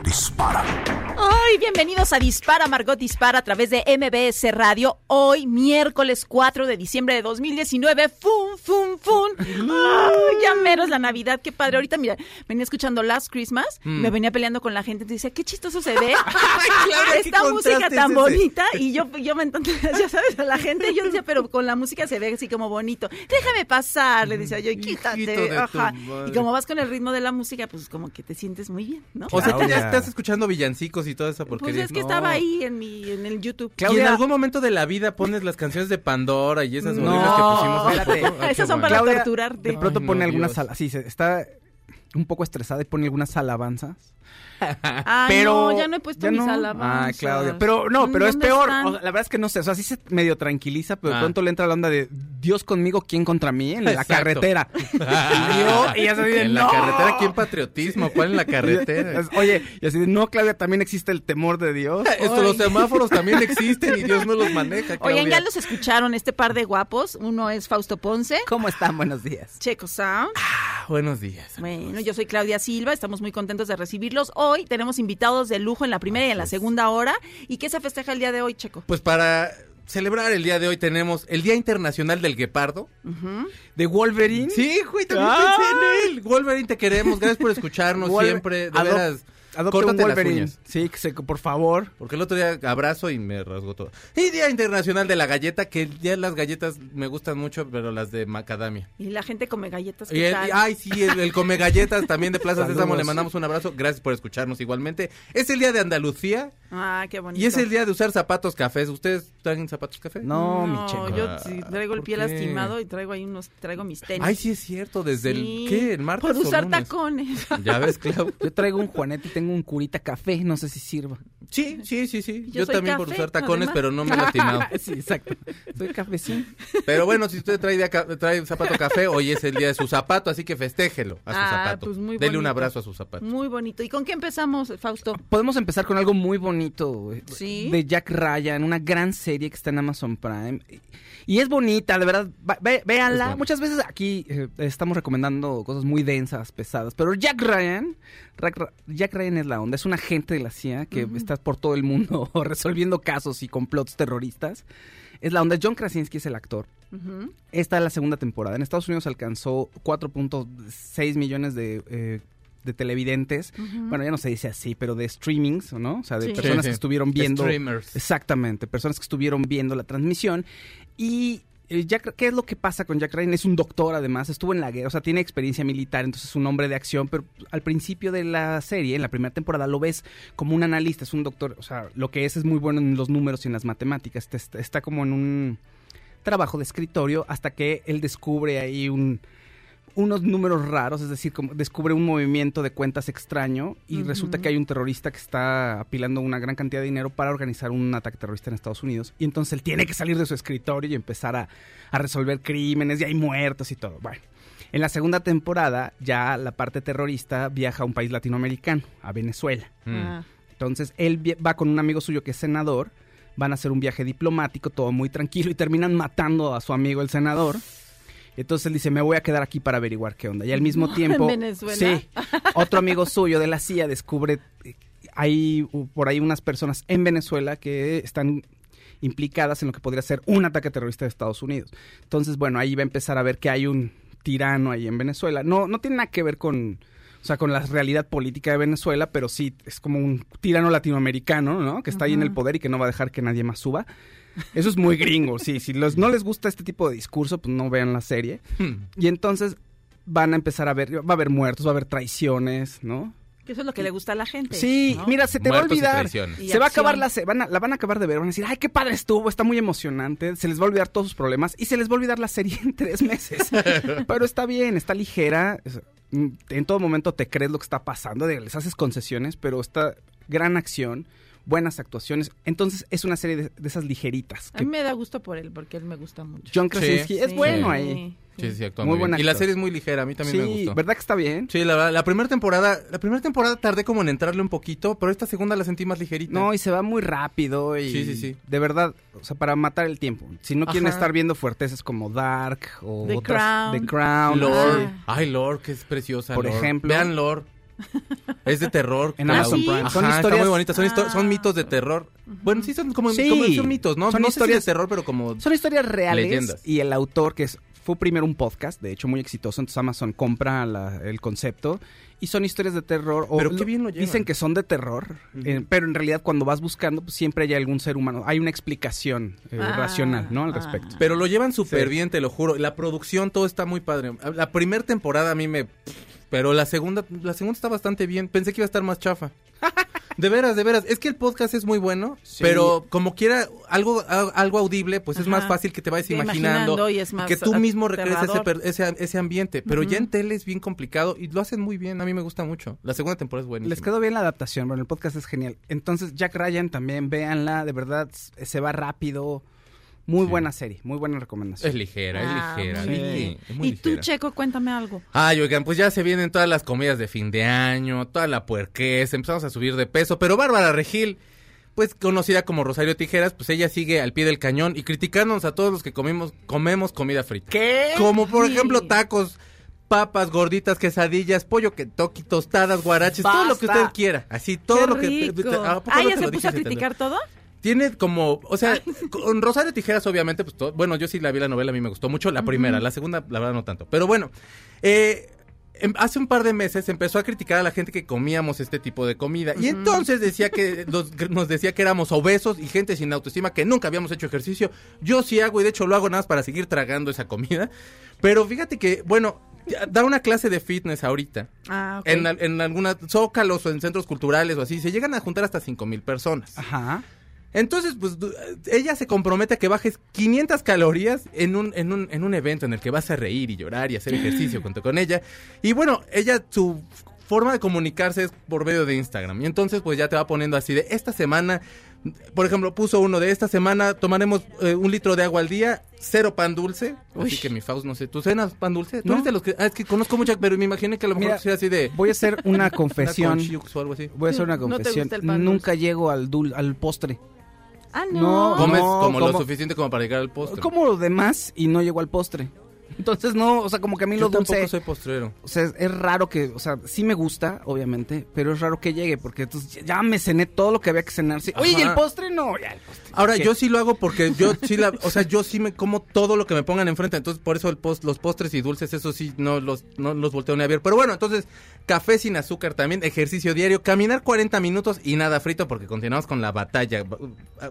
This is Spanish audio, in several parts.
dispara. Ay, bienvenidos a Dispara, Margot Dispara a través de MBS Radio. Hoy, miércoles 4 de diciembre de 2019. ¡Fum, fum, fum! Ay, ya menos la Navidad, qué padre. Ahorita, mira, venía escuchando Last Christmas, me venía peleando con la gente, entonces decía, qué chistoso se ve. Esta música tan bonita. Y yo, yo me entonces, ya sabes, a la gente, yo decía, pero con la música se ve así como bonito. Déjame pasar, le decía yo, y quítate. Ajá. Y como vas con el ritmo de la música, pues como que te sientes muy bien, ¿no? O sea, estás escuchando villancicos y toda esa Pues porquería. es que estaba ahí en mi, en el YouTube. Y en algún momento de la vida pones las canciones de Pandora y esas No, horribles que pusimos. Esas son bueno. para Claudia, torturarte. De pronto Ay, pone algunas sí, se- está un poco estresada y pone algunas alabanzas. Ay, pero no, ya no he puesto ya mis no. alabanzas. Ay, Claudia. Pero no, pero es ¿Dónde peor. están? O sea, la verdad es que no sé, o sea, sí se medio tranquiliza, pero de Ah. pronto le entra la onda de Dios conmigo, ¿quién contra mí? En la Exacto. carretera. y yo, y ya se dice, En la "No". carretera, ¿quién patriotismo? ¿Cuál en la carretera? Oye, y así de, no, Claudia, también existe el temor de Dios. Esto, los semáforos también existen y Dios no los maneja. Oigan, Claudia. ya los escucharon, este par de guapos. Uno es Fausto Ponce, ¿Cómo están? Buenos días. Checo Sound. Ah, buenos días. Bueno, yo soy Claudia Silva, estamos muy contentos de recibirlos. Hoy tenemos invitados de lujo en la primera y en la segunda hora. ¿Y qué se festeja el día de hoy, Checo? Pues para celebrar el día de hoy tenemos el Día Internacional del Guepardo. ¿De Wolverine? Sí, güey, también Ah. pensé en él. Wolverine, te queremos. Gracias por escucharnos Wolver- siempre. De Adop- veras, Adopte un córtate las Wolverine. uñas. Sí, que se- por favor. Porque el otro día abrazo y me rasgó todo. Y Día Internacional de la Galleta, que ya las galletas me gustan mucho, pero las de macadamia. Y la gente come galletas. Y ay, sí, el, el come galletas también de Plaza. Sésamo, le mandamos un abrazo. Gracias por escucharnos igualmente. Es el día de Andalucía Ah, qué bonito. y es el día de usar zapatos cafés. ¿Ustedes traen zapatos café? No, mi No, checo. yo sí, traigo el ¿por pie qué? lastimado y traigo ahí unos, traigo mis tenis. Ay, sí es cierto, desde Sí, el, ¿qué? ¿El martes Por o usar lunes? tacones. Ya ves, Clau. Yo traigo un Juanete y tengo un curita café, no sé si sirva. Sí, sí, sí, sí. Yo también por usar tacones, además. pero no me he lastimado. sí, exacto. Soy cafecín. Pero bueno, si usted trae, trae zapato café, hoy es el día de su zapato, así que festéjelo a su Ah, zapato. pues muy Dele un abrazo a su zapato. Muy bonito. ¿Y con qué empezamos, Fausto? Podemos empezar con algo muy bonito. eh, Sí. De Jack Ryan, una gran serie que está en Amazon Prime. Y es bonita, de verdad. ve- véanla. Muchas veces aquí eh, estamos recomendando cosas muy densas, pesadas. Pero Jack Ryan, Jack Ryan es la onda. Es un agente de la CIA que está por todo el mundo resolviendo casos y complots terroristas. Es la onda. John Krasinski es el actor. Esta es la segunda temporada. En Estados Unidos alcanzó 4.6 millones de, eh, de televidentes. Bueno, ya no se dice así, pero de streamings, ¿no? O sea, de Sí. personas Sí, sí. que estuvieron viendo. Streamers. Exactamente, personas que estuvieron viendo la transmisión. Y Jack, ¿qué es lo que pasa con Jack Ryan? Es un doctor, además, estuvo en la guerra, o sea, tiene experiencia militar, entonces es un hombre de acción, pero al principio de la serie, en la primera temporada, lo ves como un analista, es un doctor, o sea, lo que es es muy bueno en los números y en las matemáticas, está, como en un trabajo de escritorio hasta que él descubre ahí un unos números raros, es decir, como descubre un movimiento de cuentas extraño y resulta que hay un terrorista que está apilando una gran cantidad de dinero para organizar un ataque terrorista en Estados Unidos y entonces él tiene que salir de su escritorio y empezar a, a resolver crímenes y hay muertos y todo. Bueno, en la segunda temporada ya la parte terrorista viaja a un país latinoamericano, a Venezuela. Mm. Ah. Entonces él va con un amigo suyo que es senador, van a hacer un viaje diplomático, todo muy tranquilo y terminan matando a su amigo el senador. Entonces él dice, me voy a quedar aquí para averiguar qué onda. Y al mismo No, tiempo, sí, otro amigo suyo de la CIA descubre, hay por ahí unas personas en Venezuela que están implicadas en lo que podría ser un ataque terrorista de Estados Unidos. Entonces, bueno, ahí va a empezar a ver que hay un tirano ahí en Venezuela. No, no tiene nada que ver con, o sea, con la realidad política de Venezuela, pero sí es como un tirano latinoamericano, ¿no? Que está ahí en el poder y que no va a dejar que nadie más suba. Eso es muy gringo, sí. Si los, no les gusta este tipo de discurso, pues no vean la serie. Hmm. Y entonces van a empezar a ver, va a haber muertos, va a haber traiciones, ¿no? Que eso es lo que le gusta a la gente. Sí, ¿no? mira, se te Muertos va a olvidar. Se va a acabar la, se van a- la van a acabar de ver, van a decir, ay, qué padre estuvo, está muy emocionante, se les va a olvidar todos sus problemas y se les va a olvidar la serie en tres meses. Pero está bien, está ligera, es- en todo momento te crees lo que está pasando, de- les haces concesiones, pero está gran acción, buenas actuaciones, entonces es una serie de, de esas ligeritas. A mí me da gusto por él, porque él me gusta mucho. John Krasinski es Sí, bueno sí, ahí. Sí, sí, actúa Muy muy, buen bien. Y la serie es muy ligera, a mí también me Sí, gustó. ¿verdad que está bien? Sí, la, verdad, la primera temporada, la primera temporada tardé como en entrarle un poquito, pero esta segunda la sentí más ligerita. No, y se va muy rápido y Sí, sí, sí. de verdad, o sea, para matar el tiempo. Si no quieren Ajá. estar viendo fuerteces como Dark o The otras Crown. The Crown, Lore. sí. Ay, Lore, que es preciosa. Por ejemplo. Vean Lore. Es de terror. En. Amazon ¿sí? Prime. Ajá, Son está historias muy bonita. Son, histo- Ah. son mitos de terror. Bueno, sí, son como, Sí. como- son mitos, ¿no? Son no sé si historias- de terror, pero como... Son historias reales Leyendas. y el autor que es fue primero un podcast, de hecho muy exitoso, entonces Amazon compra la- el concepto y son historias de terror. O Pero qué bien lo llevan. Dicen que son de terror, eh, pero en realidad cuando vas buscando pues, siempre hay algún ser humano, hay una explicación eh, Ah, racional, ¿no? Al ah. respecto. Pero lo llevan súper Sí. bien, te lo juro. La producción, todo está muy padre. La primera temporada a mí me... Pero la segunda, la segunda está bastante bien. Pensé que iba a estar más chafa. De veras, de veras. Es que el podcast es muy bueno, Sí. pero como quiera algo algo audible, pues es más fácil que te vayas Sí, imaginando, imaginando y es más que tú mismo recrees ese, ese, ese ambiente. Pero ya en tele es bien complicado y lo hacen muy bien. A mí me gusta mucho. La segunda temporada es buenísima. Les quedó bien la adaptación, bueno, el podcast es genial. Entonces, Jack Ryan también, véanla, de verdad, se va rápido. Muy Sí. buena serie, muy buena recomendación. Es ligera, Ah, es ligera. sí, es muy y tú, ligera. Checo, cuéntame algo. Ay, oigan, pues ya se vienen todas las comidas de fin de año, toda la puerquez, empezamos a subir de peso, pero Bárbara Regil, pues conocida como Rosario Tijeras, pues ella sigue al pie del cañón y criticándonos a todos los que comimos, comemos comida frita. ¿Qué? Como por Sí. ejemplo tacos, papas, gorditas, quesadillas, pollo que toqui, tostadas, guaraches, todo lo que usted quiera. Así, todo Qué lo que... rico. ¿a poco Ah, no ¿ya te se puso a criticar todo? Tiene como, o sea, con Rosario Tijeras obviamente, pues todo, bueno, yo sí la vi la novela, a mí me gustó mucho, la primera, la segunda, la verdad no tanto, pero bueno, eh, em- hace un par de meses empezó a criticar a la gente que comíamos este tipo de comida y entonces decía que nos, nos decía que éramos obesos y gente sin autoestima, que nunca habíamos hecho ejercicio, yo sí hago y de hecho lo hago nada más para seguir tragando esa comida, pero fíjate que, bueno, da una clase de fitness ahorita. Ah, ok. En, en algunas zócalos o en centros culturales o así, se llegan a juntar hasta cinco mil personas. Ajá. Entonces, pues ella se compromete a que bajes 500 calorías en un, en un, en un evento en el que vas a reír y llorar y hacer ejercicio junto con ella. Y bueno, ella, su forma de comunicarse es por medio de Instagram. Y entonces, pues ya te va poniendo así de esta semana, por ejemplo, puso uno de esta semana, tomaremos eh, un litro de agua al día, cero pan dulce. Así Uy. que mi Faust, no sé, ¿tú cenas pan dulce? ¿Tú No. eres de los que, ah, es que conozco mucho, pero me imaginé que a lo mejor Mira, sea así de... Voy a hacer una confesión. con chiux o algo así. Voy a hacer una No te confesión. gusta el pan Nunca llego al dul al postre. Ah, No. no. Comes como lo como- suficiente como para llegar al postre. Como lo demás y no llego al postre. Entonces no, o sea, como que a mí Yo lo dulce, tampoco soy postrero. o sea, es, es raro que, o sea, sí me gusta, obviamente, pero es raro que llegue porque entonces ya me cené todo lo que había que cenarse. Oye, ¿y el postre? No, ya el postre. Ahora, ¿Qué? yo sí lo hago porque yo sí la, o sea, yo sí me como todo lo que me pongan enfrente, entonces por eso el post, los postres y dulces, eso sí, no los, no los volteo ni a ver. Pero bueno, entonces, café sin azúcar también, ejercicio diario, caminar 40 minutos y nada frito porque continuamos con la batalla. Bá-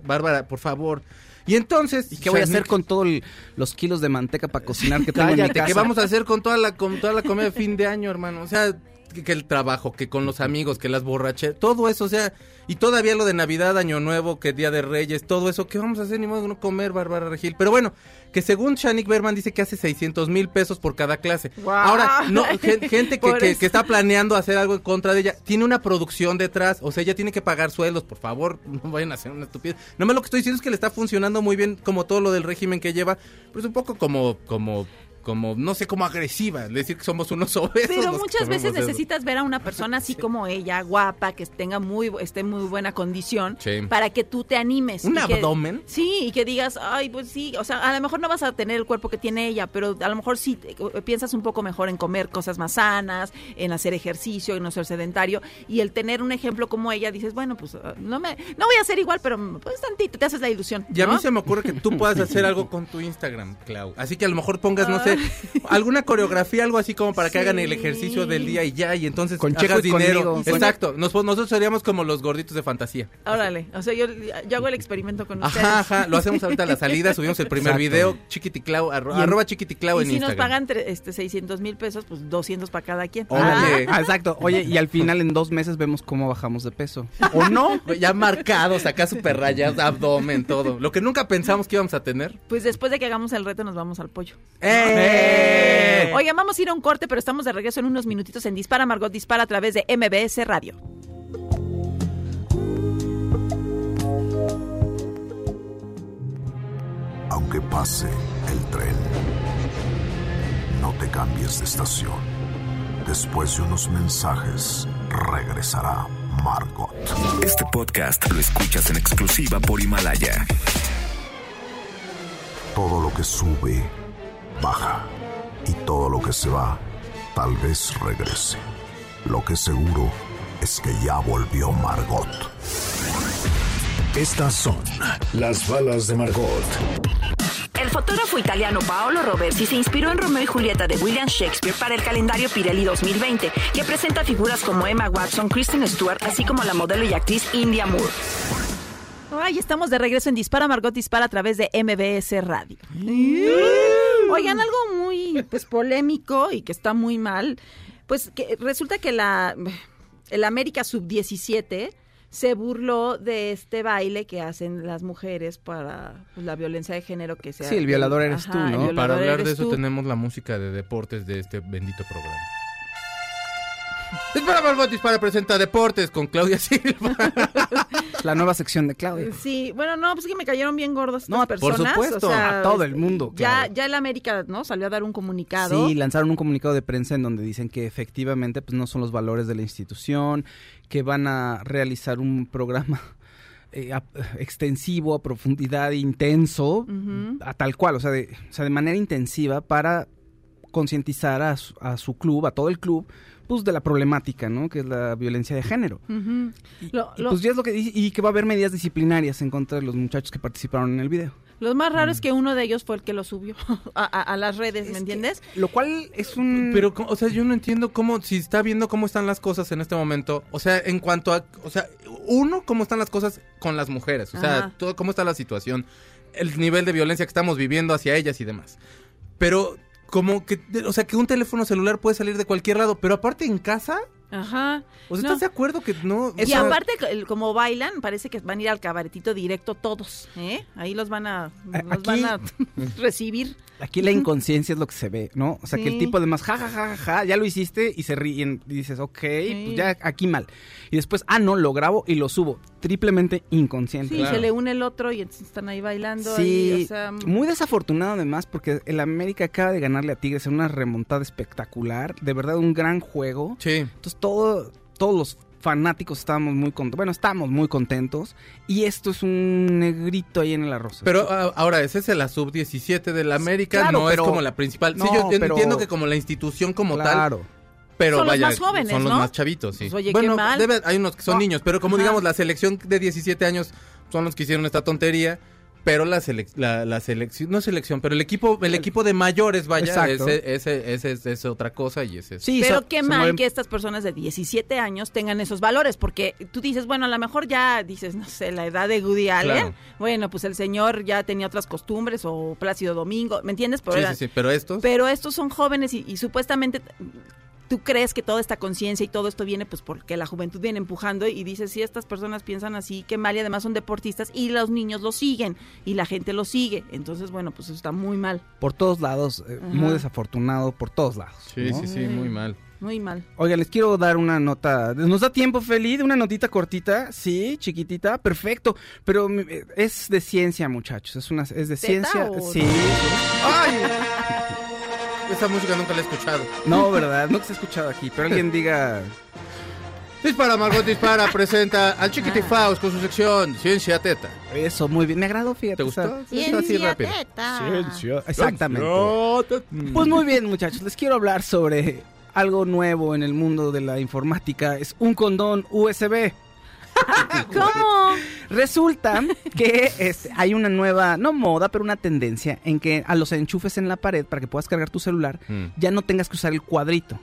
Bárbara, por favor. Y entonces, ¿Y qué voy a hacer con todos los kilos de manteca para cocinar que tengo en mi Cállate, casa? ¿qué vamos a hacer con toda la con toda la comida de fin de año, hermano? O sea, que, que el trabajo, que con los amigos, que las borracheras, todo eso, o sea, y todavía lo de Navidad, Año Nuevo, que Día de Reyes, todo eso, ¿qué vamos a hacer? Ni modo de no comer, Bárbara Regil. Pero bueno, que según Shanik Berman dice que hace 600 mil pesos por cada clase. Guau. Ahora, no, gen- gente que, está planeando hacer algo en contra de ella, tiene una producción detrás, o sea, ella tiene que pagar sueldos, por favor, no vayan a hacer una estupidez. No más lo que estoy diciendo es que le está funcionando muy bien como todo lo del régimen que lleva, pero es un poco como, como, como, no sé, como agresiva, decir que somos unos obesos. Pero muchas veces eso. necesitas ver a una persona así como ella, guapa, que tenga muy, esté en muy buena condición, Sí. para que tú te animes. ¿Un que- abdomen? Sí, y que digas, ay, pues sí, o sea, a lo mejor no vas a tener el cuerpo que tiene ella, pero a lo mejor sí te- eh, piensas un poco mejor en comer cosas más sanas, en hacer ejercicio, en no ser sedentario, y el tener un ejemplo como ella, dices, bueno, pues ah, no me, no voy a ser igual, pero pues tantito, te haces la ilusión. Y a ¿no? mí se me ocurre que tú puedas hacer algo con tu Instagram, Clau. Así que a lo mejor pongas, no sé, sé, alguna coreografía, algo así como para que hagan el ejercicio del día y ya, y entonces Con hagas dinero. conmigo. Exacto, Nos- nosotros seríamos como los gorditos de fantasía. Órale, o sea, yo, yo hago el experimento con ustedes. Ajá, ajá, lo hacemos ahorita a la salida, subimos el primer Exacto. video, chiquiticlau, arro- en- arroba chiquiticlau Y en si nos Instagram. pagan tre- este, 600 mil pesos, pues 200 para cada quien. Órale. Ah, exacto. Oye, y al final en dos meses vemos cómo bajamos de peso. ¿O no? Ya marcados, acá super rayas, abdomen, todo. Lo que nunca pensamos que íbamos a tener. Pues después de que hagamos el reto nos vamos al pollo. ¡Eh! Oigan, vamos a ir a un corte, pero estamos de regreso en unos minutitos en Dispara Margot Dispara a través de MBS Radio. Aunque pase el tren, no te cambies de estación. Después de unos mensajes, regresará Margot. Este podcast lo escuchas en exclusiva por Himalaya. Todo lo que sube, baja. Y todo lo que se va, tal vez regrese. Lo que seguro es que ya volvió Margot. Estas son las balas de Margot. El fotógrafo italiano Paolo Roversi se inspiró en Romeo y Julieta de William Shakespeare para el calendario Pirelli 2020, que presenta figuras como Emma Watson, Kristen Stewart, así como la modelo y actriz India Moore. Ay, estamos de regreso en Dispara Margot Dispara a través de MBS Radio. Oigan, algo muy pues polémico y que está muy mal, pues que resulta que la el América Sub 17 se burló de este baile que hacen las mujeres para pues, la violencia de género que se Sí, el violador eres tú, el ¿no? Para hablar de eso tú. tenemos la música de deportes de este bendito programa. Dispara Margot Dispara presenta Deportes con Claudia Silva. La nueva sección de Claudia. Sí, bueno, no, pues es que me cayeron bien estas No, por personas. supuesto, o sea, a todo el mundo, Ya, claro. ya el América, ¿no? Salió a dar un comunicado. Sí, lanzaron un comunicado de prensa en donde dicen que efectivamente pues no son los valores de la institución, que van a realizar un programa eh, a- extensivo, a profundidad, intenso, a tal cual, o sea, de, o sea, de manera intensiva para concientizar a, a su club, a todo el club, pues de la problemática, ¿no? Que es la violencia de género. Ujú. Y, Lo- y, lo- pues ya es lo que dice, y que va a haber medidas disciplinarias en contra de los muchachos que participaron en el video. Lo más raro Mm. es que uno de ellos fue el que lo subió a, a- a las redes, ¿me entiendes? Lo cual es un... Pero, o sea, yo no entiendo cómo, si está viendo cómo están las cosas en este momento. O sea, en cuanto a, o sea, uno, cómo están las cosas con las mujeres. O sea, Ajá. todo, cómo está la situación, el nivel de violencia que estamos viviendo hacia ellas y demás. Pero, como que, o sea, que un teléfono celular puede salir de cualquier lado, pero aparte en casa, Ajá. o sea, No. ¿estás de acuerdo que no? Y sea, aparte, como bailan, parece que van a ir al cabaretito directo todos, ¿eh? Ahí los van a, A- los aquí- van a recibir. Aquí la inconsciencia es lo que se ve, ¿no? O sea, que el tipo además, ja, ja, ja, ja, ja, ya lo hiciste y se ríen y dices, ok, pues ya aquí mal. Y después, ah, no, lo grabo y lo subo. Triplemente inconsciente. Sí, Claro. se le une el otro y entonces están ahí bailando. Sí, ahí, o sea, muy desafortunado además porque el América acaba de ganarle a Tigres en una remontada espectacular, de verdad un gran juego. Sí. Entonces todo, todos los fanáticos estábamos muy contentos, bueno, estábamos muy contentos y esto es un negrito ahí en el arroz. Pero ah, ahora, ese es la sub-17 de la América, Claro, no pero- es como la principal. sí, yo pero- entiendo que como la institución como tal, claro. Pero Son los vaya, más jóvenes, son los ¿no? más chavitos, sí. Pues, oye, qué bueno, mal. debe- hay unos que son No. niños, pero como Ajá. digamos, la selección de 17 años son los que hicieron esta tontería, pero la, selec- la, la selección, no selección, pero el equipo el equipo de mayores, vaya, Exacto. ese, ese, ese es, es otra cosa y ese es... Sí, Pero qué mal mueven- que estas personas de 17 años tengan esos valores, porque tú dices, bueno, a lo mejor ya dices, no sé, la edad de Woody Allen, Claro. bueno, pues el señor ya tenía otras costumbres o Plácido Domingo, ¿me entiendes? Pero, sí, era- sí, sí, pero estos... pero estos son jóvenes y, y supuestamente tú crees que toda esta conciencia y todo esto viene pues porque la juventud viene empujando y dices, si estas personas piensan así, qué mal y además son deportistas y los niños lo siguen y la gente lo sigue, entonces bueno, pues eso está muy mal, por todos lados, eh, muy desafortunado por todos lados. sí, ¿no? sí, sí, muy mal. muy mal. Oiga, les quiero dar una nota. ¿Nos da tiempo, Feliz? ¿Una notita cortita? Sí, chiquitita, perfecto. Pero mm, eh, es de ciencia, muchachos. Es una es de ¿Teta ciencia. Sí. ¡Ay! Esa música nunca la he escuchado. No, verdad, no se ha escuchado aquí. Pero alguien diga. Dispara, Margot Dispara presenta al Chiquitifaus con su sección Ciencia Teta. Eso, muy bien. Me agradó, fíjate. ¿Te gustó? esa- Sí, así rápido. Ciencia. Exactamente. Pues muy bien, muchachos. Les quiero hablar sobre algo nuevo en el mundo de la informática. Es un condón USB. ¿Cómo? Resulta que este, hay una nueva, no moda, pero una tendencia en que a los enchufes en la pared para que puedas cargar tu celular Mm. ya no tengas que usar el cuadrito,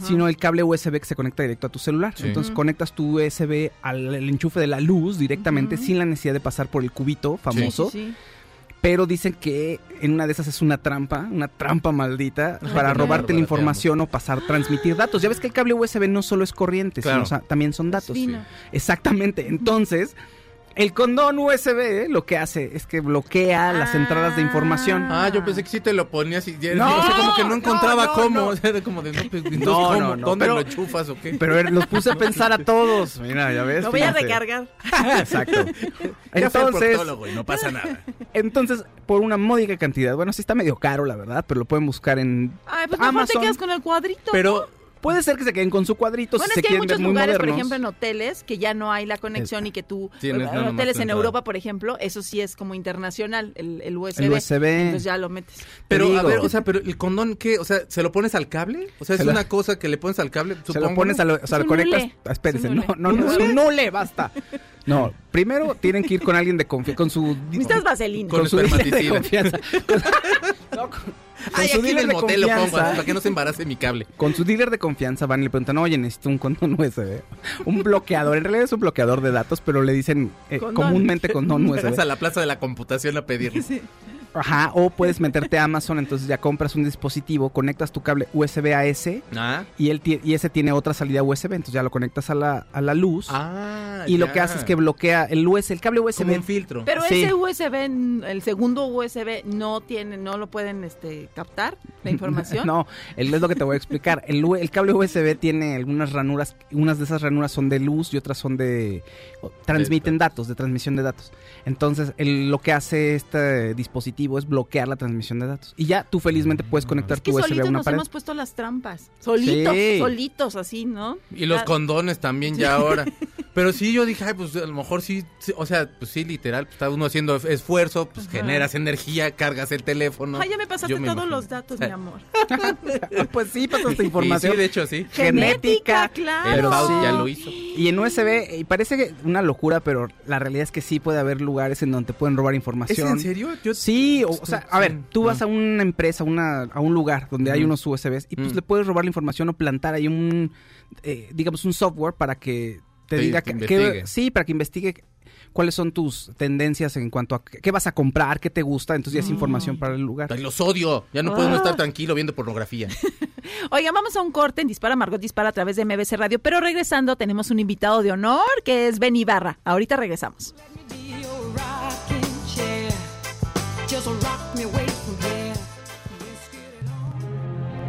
sino el cable USB que se conecta directo a tu celular. Sí. Entonces conectas tu USB al enchufe de la luz directamente sin la necesidad de pasar por el cubito famoso. Sí, sí, sí. Pero dicen que en una de esas es una trampa, una trampa maldita para robarte la información o pasar, transmitir datos. Ya ves que el cable USB no solo es corriente, Claro. sino o sea, también son datos. Exactamente. Entonces, el condón USB lo que hace es que bloquea las entradas de información. Ah, yo pensé que sí te lo ponías y ya, No, o sea, como que no encontraba no, no, cómo. no. O sea, era como de, no, pues, entonces, No, ¿cómo? no, no, ¿Dónde pero- lo enchufas o qué? Pero los puse a pensar a todos. Mira, ya ves. Lo voy a recargar. Exacto. Entonces, y no pasa nada. entonces, por una módica cantidad, bueno, sí está medio caro, la verdad, pero lo pueden buscar en Ay, pues mejor te Amazon. quedas con el cuadrito. Pero Puede ser que se queden con su cuadrito Bueno, si es se que hay quieren ver muchos muy lugares, por ejemplo, en hoteles, que ya no hay la conexión y que tú... Tienes en hoteles en. Europa, por ejemplo, eso sí es como internacional, el, el USB. El USB. Entonces ya lo metes. Pero, a ver, o sea, pero el condón, ¿qué? O sea, ¿se lo pones al cable? O sea, es Se lo- una cosa que le pones al cable, Se supongo. lo pones a lo, o sea, lo conectas. nule. ah, Espérense, no, no, no, es un nule, basta. No, primero tienen que ir con alguien de confianza, con su Necesitas vaselina. Con con su de confianza. No, con, con Ay, su aquí en dealer el de motel lo pongo, para que no se embarace mi cable. Con su dealer de confianza van y le preguntan, oye, necesito un condón USB. Un bloqueador, en realidad es un bloqueador de datos, pero le dicen eh, Condón. comúnmente condón Vas a USB. la plaza de la computación a pedirlo. Ajá, o puedes meterte a Amazon, entonces ya compras un dispositivo, conectas tu cable USB a ese Ah, y, él y ese tiene otra salida USB, entonces ya lo conectas a la, a la luz. ah y lo que hace es que bloquea el USB, el cable USB. Como un filtro. Pero Sí. ese USB, el segundo USB, no tiene, no lo pueden este, captar la información. No, es lo que te voy a explicar. El, el cable USB tiene algunas ranuras, unas de esas ranuras son de luz y otras son de... transmiten datos, de transmisión de datos. Entonces, el- lo que hace este dispositivo es bloquear la transmisión de datos. Y ya tú felizmente puedes conectar Es que tu USB a solitos una nos pared. hemos puesto las trampas. Solitos, Sí. solitos, así, ¿no? Y los Ya- condones también ya ahora. Pero sí, yo dije, ay, pues a lo mejor sí, sí, o sea, pues sí, literal, pues, está uno haciendo esfuerzo, pues Ajá. generas energía, cargas el teléfono. Ay, ya me pasaste me todos imagino. los datos, mi amor. pues sí, pasas esta Y información. sí, de hecho, sí. genética, claro. El Pero sí. ya lo hizo. Y en USB, y parece que una locura, pero la realidad es que sí puede haber lugares en donde te pueden robar ¿Es información. en serio? Yo- Sí, o, o sea, a ver, tú vas a una empresa, una, a un lugar donde hay unos USBs y pues Mm. le puedes robar la información o plantar ahí un, eh, digamos, un software para que te, Te- diga te que, sí, para que investigue cuáles son tus tendencias en cuanto a qué vas a comprar, qué te gusta, entonces ya es información para el lugar. Ay, los odio. Ya no puedo Ah. estar tranquilo viendo pornografía. Oigan, vamos a un corte en Dispara Margot Dispara a través de MBC Radio, pero regresando tenemos un invitado de honor que es Ben Ibarra. Ahorita regresamos.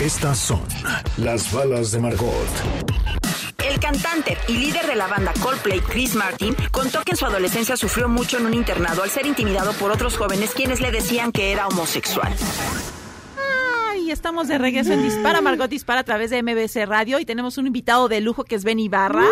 Estas son las balas de Margot. El cantante y líder de la banda Coldplay, Chris Martin, contó que en su adolescencia sufrió mucho en un internado al ser intimidado por otros jóvenes quienes le decían que era homosexual. Ay, estamos de regreso en Dispara Margot Dispara a través de MBC Radio y tenemos un invitado de lujo que es Ben Ibarra.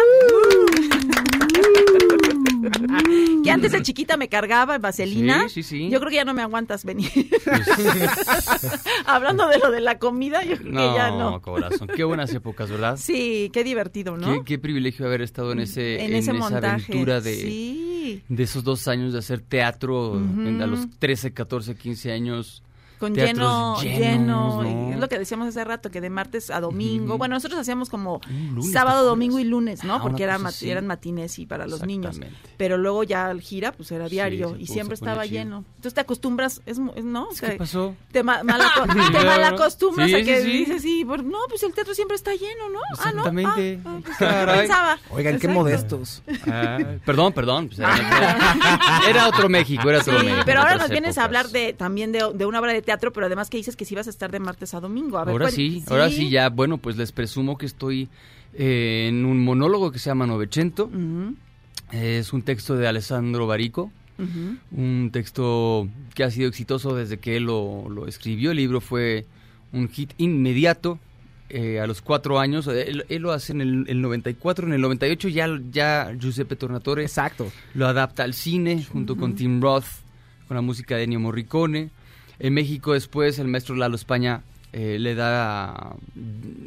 Que antes de chiquita me cargaba en vaselina. Sí, sí, sí. Yo creo que ya no me aguantas venir. Hablando de lo de la comida, yo creo que ya no. corazón. Qué buenas épocas, ¿verdad? Sí, qué divertido, ¿no? Qué, qué privilegio haber estado en ese en esa aventura de, Sí, de esos dos años de hacer teatro en- a los 13, 14, 15 años. Con lleno, lleno. Es lo que decíamos hace rato, que de martes a domingo. Bueno, nosotros hacíamos como lunes, sábado, ¿te domingo y lunes, ¿no? Ah, Porque era mat- eran matines y para los niños. Pero luego ya el gira, pues era diario y siempre estaba chido. lleno. Entonces te acostumbras, es, ¿no? O sea, ¿Qué pasó? Te, ma- te malacostumbras Sí, a que sí, sí. dices, sí, por- no, pues el teatro siempre está lleno, ¿no? Ah, no. Exactamente. Ah, ah, pues, Caray. pensaba. Oigan, qué modestos. Perdón, perdón. pues, era, era otro México, era otro México. pero ahora nos vienes a hablar de también de, de una obra de teatro, pero además que dices que sí vas a estar de martes a domingo. A ver, Ahora cuen- sí, ahora sí ya, bueno, pues les presumo que estoy eh, en un monólogo que se llama Novecento. Es un texto de Alessandro Barico. Un texto que ha sido exitoso desde que él lo, lo escribió. El libro fue un hit inmediato. eh, a los cuatro años, él, él lo hace en el, el 94, en el 98 ya, ya Giuseppe Tornatore Exacto. lo adapta al cine junto con Tim Roth, con la música de Ennio Morricone. En México después el maestro Lalo España eh, le da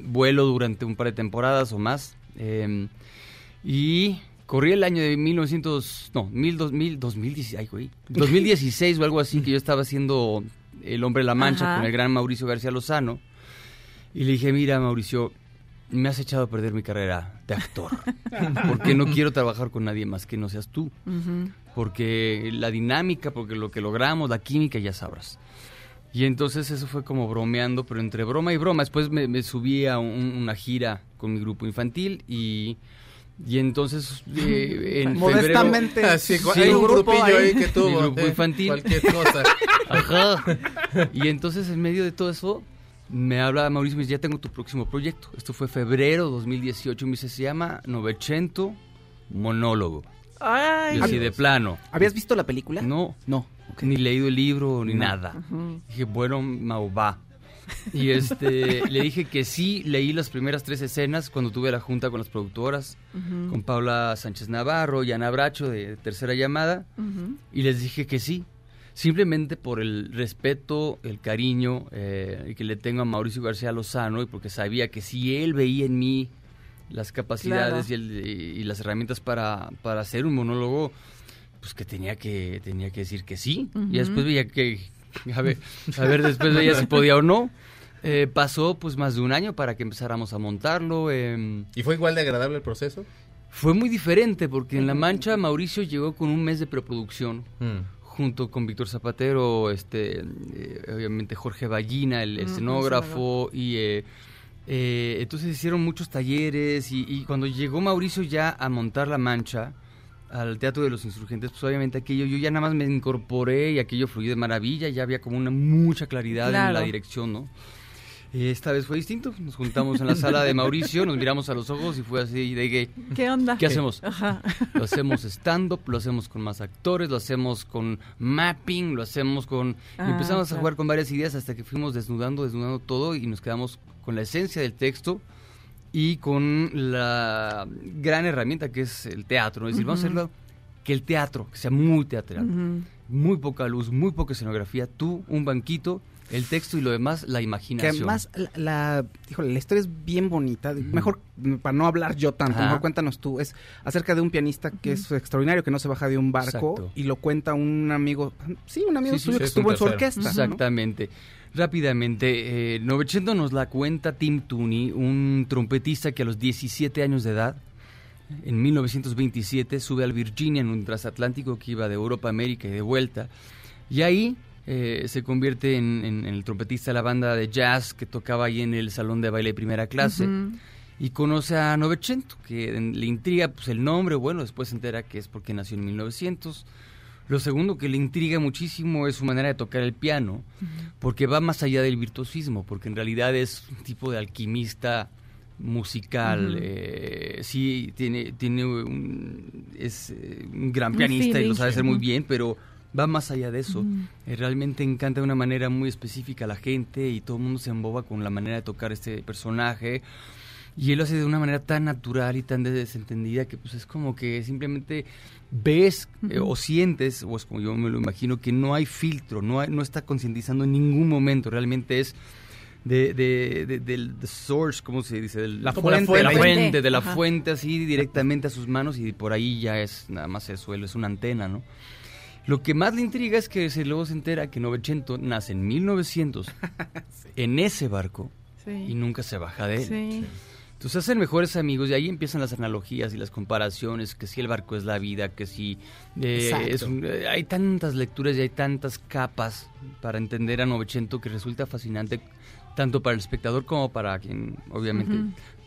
vuelo durante un par de temporadas o más. eh, y corría el año de 1900, no, 1000, 2000, 2016, ay, güey, 2016 o algo así, que yo estaba haciendo El Hombre de la Mancha Ajá. con el gran Mauricio García Lozano. Y le dije, mira Mauricio, me has echado a perder mi carrera de actor. Porque no quiero trabajar con nadie más que no seas tú. Porque la dinámica, porque lo que logramos, la química, ya sabrás. Y entonces eso fue como bromeando, pero entre broma y broma. Después me, me subí a un- una gira con mi grupo infantil y, y entonces eh, en febrero... Modestamente. Así, Sí, hay un un grupo grupillo ahí, ahí que tuvo. mi grupo eh, infantil. Cualquier cosa. Ajá. Y entonces en medio de todo eso me habla Mauricio y me dice, ya tengo tu próximo proyecto. Esto fue febrero 2018 y me dice, se llama Novecento Monólogo. Ay, Y así de plano. ¿Habías visto la película? No, No. Ni leído el libro ni nada. Dije, bueno, Mau, va. Y este, le dije que sí, leí las primeras tres escenas cuando tuve la junta con las productoras, con Paula Sánchez Navarro y Ana Bracho de Tercera Llamada, y les dije que sí. Simplemente por el respeto, el cariño eh, que le tengo a Mauricio García Lozano y porque sabía que si él veía en mí las capacidades y, el- y las herramientas para, para hacer un monólogo, pues que tenía que tenía que decir que sí. Y después veía que, a ver, a ver después veía si podía o no. Eh, pasó pues más de un año para que empezáramos a montarlo. em, ¿Y fue igual de agradable el proceso? fue muy diferente porque en La Mancha Mauricio llegó con un mes de preproducción junto con Víctor Zapatero, este, eh, obviamente Jorge Ballina, el escenógrafo, y eh, eh, entonces hicieron muchos talleres y, y cuando llegó Mauricio ya a montar La Mancha al Teatro de los Insurgentes, pues obviamente aquello, yo ya nada más me incorporé y aquello fluyó de maravilla, ya había como una mucha claridad en la dirección, ¿no? Eh, Esta vez fue distinto, nos juntamos en la sala de Mauricio, nos miramos a los ojos y fue así de que, ¿Qué onda? ¿qué hacemos? Ajá. Lo hacemos stand-up, lo hacemos con más actores, lo hacemos con mapping, lo hacemos con... Ah, empezamos a jugar con varias ideas hasta que fuimos desnudando, desnudando todo y nos quedamos con la esencia del texto y con la gran herramienta que es el teatro. Es decir, vamos a hacerlo que el teatro, que sea muy teatral, muy poca luz, muy poca escenografía, tú, un banquito, el texto y lo demás, la Que imaginación. además, la, la- híjole, la historia es bien bonita. Mejor, para no hablar yo tanto, Ajá. mejor cuéntanos tú. Es acerca de un pianista que es extraordinario, que no se baja de un barco Exacto. y lo cuenta un amigo, sí, un amigo Sí, suyo sí, que estuvo en su orquesta. ¿no? Rápidamente, eh, Novecento nos la cuenta Tim Tooney, un trompetista que a los 17 años de edad, en 1927, sube al Virginia en un transatlántico que iba de Europa a América y de vuelta. Y ahí eh, se convierte en, en- en el trompetista de la banda de jazz que tocaba ahí en el salón de baile de primera clase. Y conoce a Novecento, que le intriga pues, el nombre, bueno, después se entera que es porque nació en 1900. Lo segundo que le intriga muchísimo es su manera de tocar el piano, porque va más allá del virtuosismo, porque en realidad es un tipo de alquimista musical. eh, sí, tiene, tiene un, es eh, un gran pianista y lo sabe hacer muy bien, pero va más allá de eso. Eh, realmente encanta de una manera muy específica a la gente y todo el mundo se emboba con la manera de tocar este personaje. Y él lo hace de una manera tan natural y tan desentendida que pues es como que simplemente ves eh, o sientes, o es como yo me lo imagino, que no hay filtro, no, hay- no está concientizando en ningún momento, realmente es de, de, de- del the source, ¿cómo se dice? Del- La fuente, la de la Ajá. fuente así directamente a sus manos y por ahí ya es nada más eso, él es una antena, ¿no? Lo que más le intriga es que se luego se entera que Novecento nace en 1900 en ese barco y Sí. nunca se baja de él. Sí. Entonces hacen mejores amigos y ahí empiezan las analogías y las comparaciones, que si el barco es la vida, que si eh, es un- eh, hay tantas lecturas y hay tantas capas para entender a Novecento que resulta fascinante tanto para el espectador como para quien, obviamente,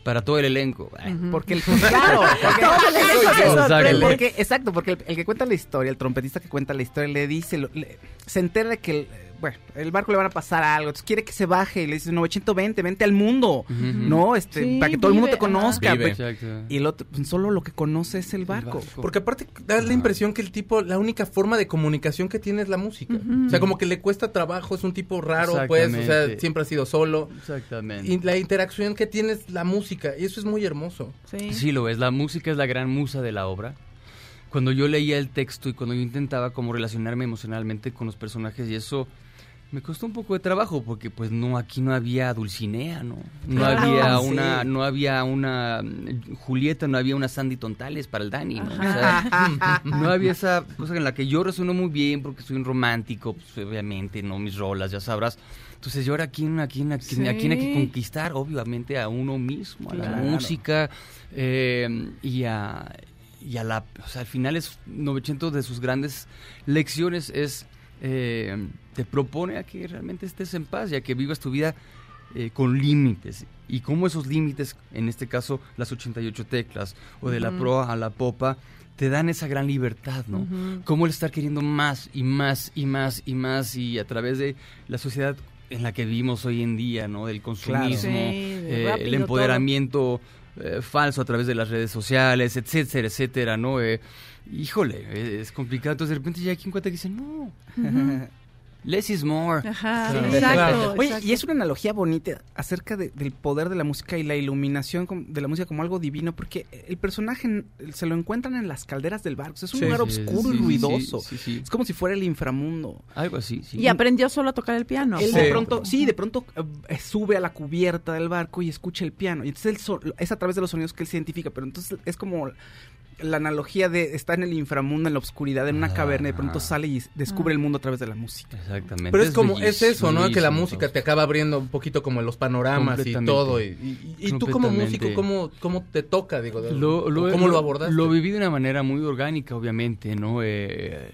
para todo el elenco. Porque el, claro, porque, Todo el se porque- exacto, porque el, el que cuenta la historia, el trompetista que cuenta la historia, le dice, lo- le- se entera de que el- bueno, el barco le van a pasar algo, entonces quiere que se baje, y le dice, 920, vente al mundo, ¿no? Este, Sí, para que todo el mundo te conozca. Vive. Y el otro, pues, solo lo que conoce es el barco. Porque aparte da la impresión que el tipo, la única forma de comunicación que tiene es la música. O sea, como que le cuesta trabajo, es un tipo raro, pues, o sea, siempre ha sido solo. Exactamente. Y la interacción que tiene es la música, y eso es muy hermoso. Sí. Sí, lo es. La música es la gran musa de la obra. Cuando yo leía el texto y cuando yo intentaba como relacionarme emocionalmente con los personajes y eso me costó un poco de trabajo porque pues no aquí no había Dulcinea, ¿no? No Claro, había sí. una no había una mm, Julieta, no había una Sandy Tontales para el Dani, ¿no? O sea, no había esa cosa en la que yo resueno muy bien porque soy un romántico, pues obviamente, no mis rolas, ya sabrás. Entonces yo ahora a quién, a quién, a quién, a quién hay que Sí. conquistar, obviamente a uno mismo, a la música eh, y a y a la, o sea, al final es 900 de sus grandes lecciones es eh, te propone a que realmente estés en paz y a que vivas tu vida eh, con límites y cómo esos límites, en este caso las 88 teclas o de la proa a la popa, te dan esa gran libertad, ¿no? Cómo el estar queriendo más y más y más y más y a través de la sociedad en la que vivimos hoy en día, ¿no? Del consumismo, Sí, eh, el empoderamiento eh, falso a través de las redes sociales, etcétera, etcétera, ¿no? Eh, híjole, eh, es complicado. Entonces de repente ya hay quien cuenta que dice, no, less is more. Ajá, Claro. exacto. Oye, exacto. y es una analogía bonita acerca de- del poder de la música y la iluminación de la música como algo divino, porque el personaje se lo encuentran en las calderas del barco. Es un Sí, lugar sí, oscuro sí, y ruidoso. sí, sí, sí. Es como si fuera el inframundo. Algo así, sí. Y aprendió solo a tocar el piano. Él Sí. de pronto, sí, de pronto eh, sube a la cubierta del barco y escucha el piano. Y entonces él so- es a través de los sonidos que él se identifica, pero entonces es como la analogía de estar en el inframundo, en la oscuridad, en una caverna, y de pronto Ah. sale y descubre el mundo a través de la música. Exactamente. Pero es como, es eso, ¿no? Que la música te acaba abriendo un poquito como los panoramas y todo. Y, y- y tú como músico, ¿cómo, cómo te toca, digo? de- Lo- lo- ¿Cómo lo, abordaste? Lo viví de una manera muy orgánica, obviamente, ¿no? Eh,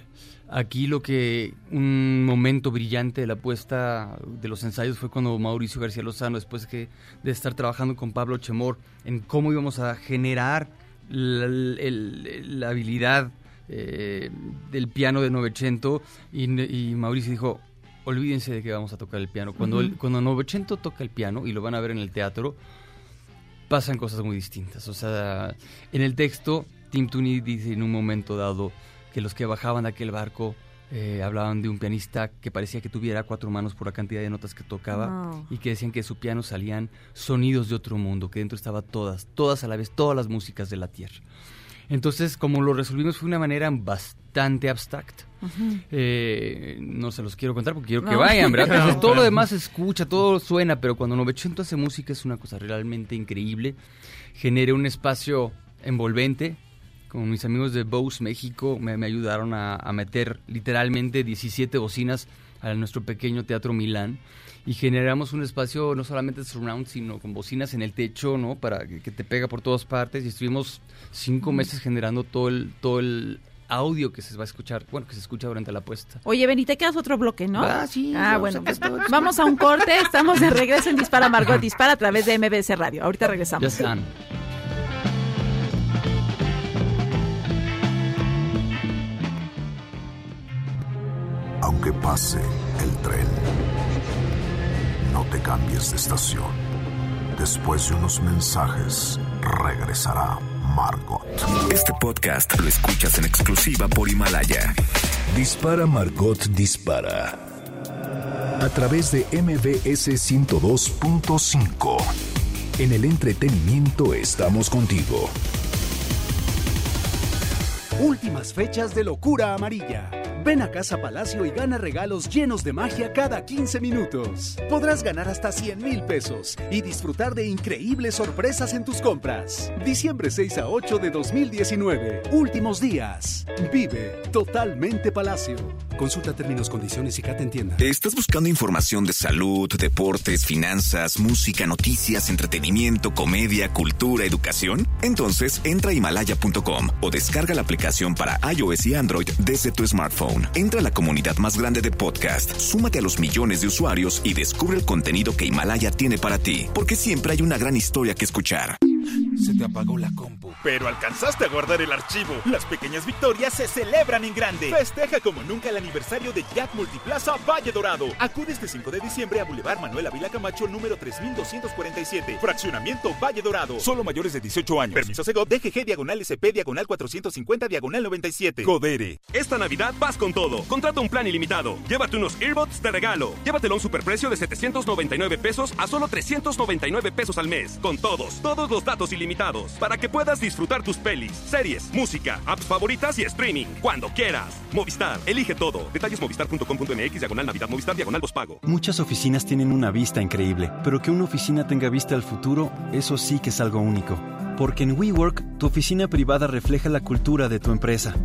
aquí lo que un momento brillante de la puesta de los ensayos fue cuando Mauricio García Lozano, después que, de estar trabajando con Pablo Chemor en cómo íbamos a generar la, el- la habilidad eh, del piano de Novecento y, y Mauricio dijo, olvídense de que vamos a tocar el piano. Cuando, el- cuando Novecento toca el piano, y lo van a ver en el teatro, pasan cosas muy distintas. O sea, en el texto, Tim Tooney dice en un momento dado que los que bajaban de aquel barco eh, hablaban de un pianista que parecía que tuviera cuatro manos por la cantidad de notas que tocaba No. y que decían que de su piano salían sonidos de otro mundo, que dentro estaba todas, todas a la vez, todas las músicas de la tierra. Entonces, como lo resolvimos fue una manera bastante abstracta. Eh, no se los quiero contar porque quiero que No. vayan, ¿verdad? No, Entonces, todo lo demás se escucha, todo suena, pero cuando Novecento hace música es una cosa realmente increíble. Genera un espacio envolvente. Con mis amigos de Bose México me, me ayudaron a, a meter literalmente 17 bocinas a nuestro pequeño Teatro Milán y generamos un espacio no solamente de surround, sino con bocinas en el techo, ¿no? Para que, que te pega por todas partes y estuvimos cinco meses generando todo el, todo el audio que se va a escuchar, bueno, que se escucha durante la puesta. Oye, Beni, te quedas otro bloque, ¿no? Ah, sí, Ah, bueno, pues vamos a un corte. Estamos de regreso en Dispara Margot Dispara a través de MBS Radio. Ahorita Ya regresamos. están. Aunque pase el tren, no te cambies de estación. Después de unos mensajes, regresará Margot. Este podcast lo escuchas en exclusiva por Himalaya. Dispara Margot Dispara. A través de MBS 102.5. En el entretenimiento estamos contigo. Últimas fechas de locura amarilla. Ven a Casa Palacio y gana regalos llenos de magia cada 15 minutos. Podrás ganar hasta 100 mil pesos y disfrutar de increíbles sorpresas en tus compras. Diciembre 6 a 8 de 2019. Últimos días. Vive totalmente Palacio. Consulta términos, condiciones y Cata en tienda. ¿Estás buscando información de salud, deportes, finanzas, música, noticias, entretenimiento, comedia, cultura, educación? Entonces entra a himalaya.com o descarga la aplicación para iOS y Android desde tu smartphone. Entra a la comunidad más grande de podcast, súmate a los millones de usuarios y descubre el contenido que Himalaya tiene para ti, porque siempre hay una gran historia que escuchar. Se te apagó la compu. Pero alcanzaste a guardar el archivo. Las pequeñas victorias se celebran en grande. Festeja como nunca el aniversario de Jack Multiplaza Valle Dorado. Acude este 5 de diciembre a Boulevard Manuel Avila Camacho número 3247. Fraccionamiento Valle Dorado. Solo mayores de 18 años. Permiso Segov DGG diagonal SP diagonal 450 diagonal 97. Codere. Esta Navidad vas con todo. Contrata un plan ilimitado. Llévate unos earbuds de regalo. Llévatelo a un superprecio de 799 pesos a solo 399 pesos al mes. Con todos, todos los datos ilimitados. Para que puedas disfrutar tus pelis, series, música, apps favoritas y streaming. Cuando quieras. Movistar, elige todo. Detalles movistar.com.mx diagonal Navidad Movistar diagonal pago. Muchas oficinas tienen una vista increíble, pero que una oficina tenga vista al futuro, eso sí que es algo único. Porque en WeWork, tu oficina privada refleja la cultura de tu empresa.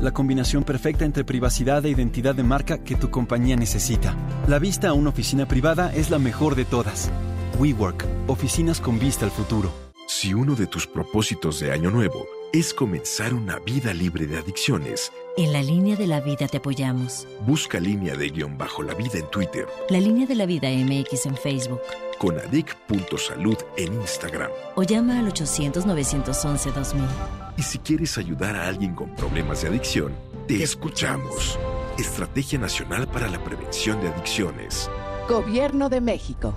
La combinación perfecta entre privacidad e identidad de marca que tu compañía necesita. La vista a una oficina privada es la mejor de todas. WeWork, oficinas con vista al futuro. Si uno de tus propósitos de año nuevo es comenzar una vida libre de adicciones, en la línea de la vida te apoyamos. Busca línea de guion bajo la vida en Twitter. La línea de la vida MX en Facebook. Con adic.salud en Instagram. O llama al 800-911-2000. Y si quieres ayudar a alguien con problemas de adicción, te, escuchamos. Estrategia Nacional para la Prevención de Adicciones. Gobierno de México.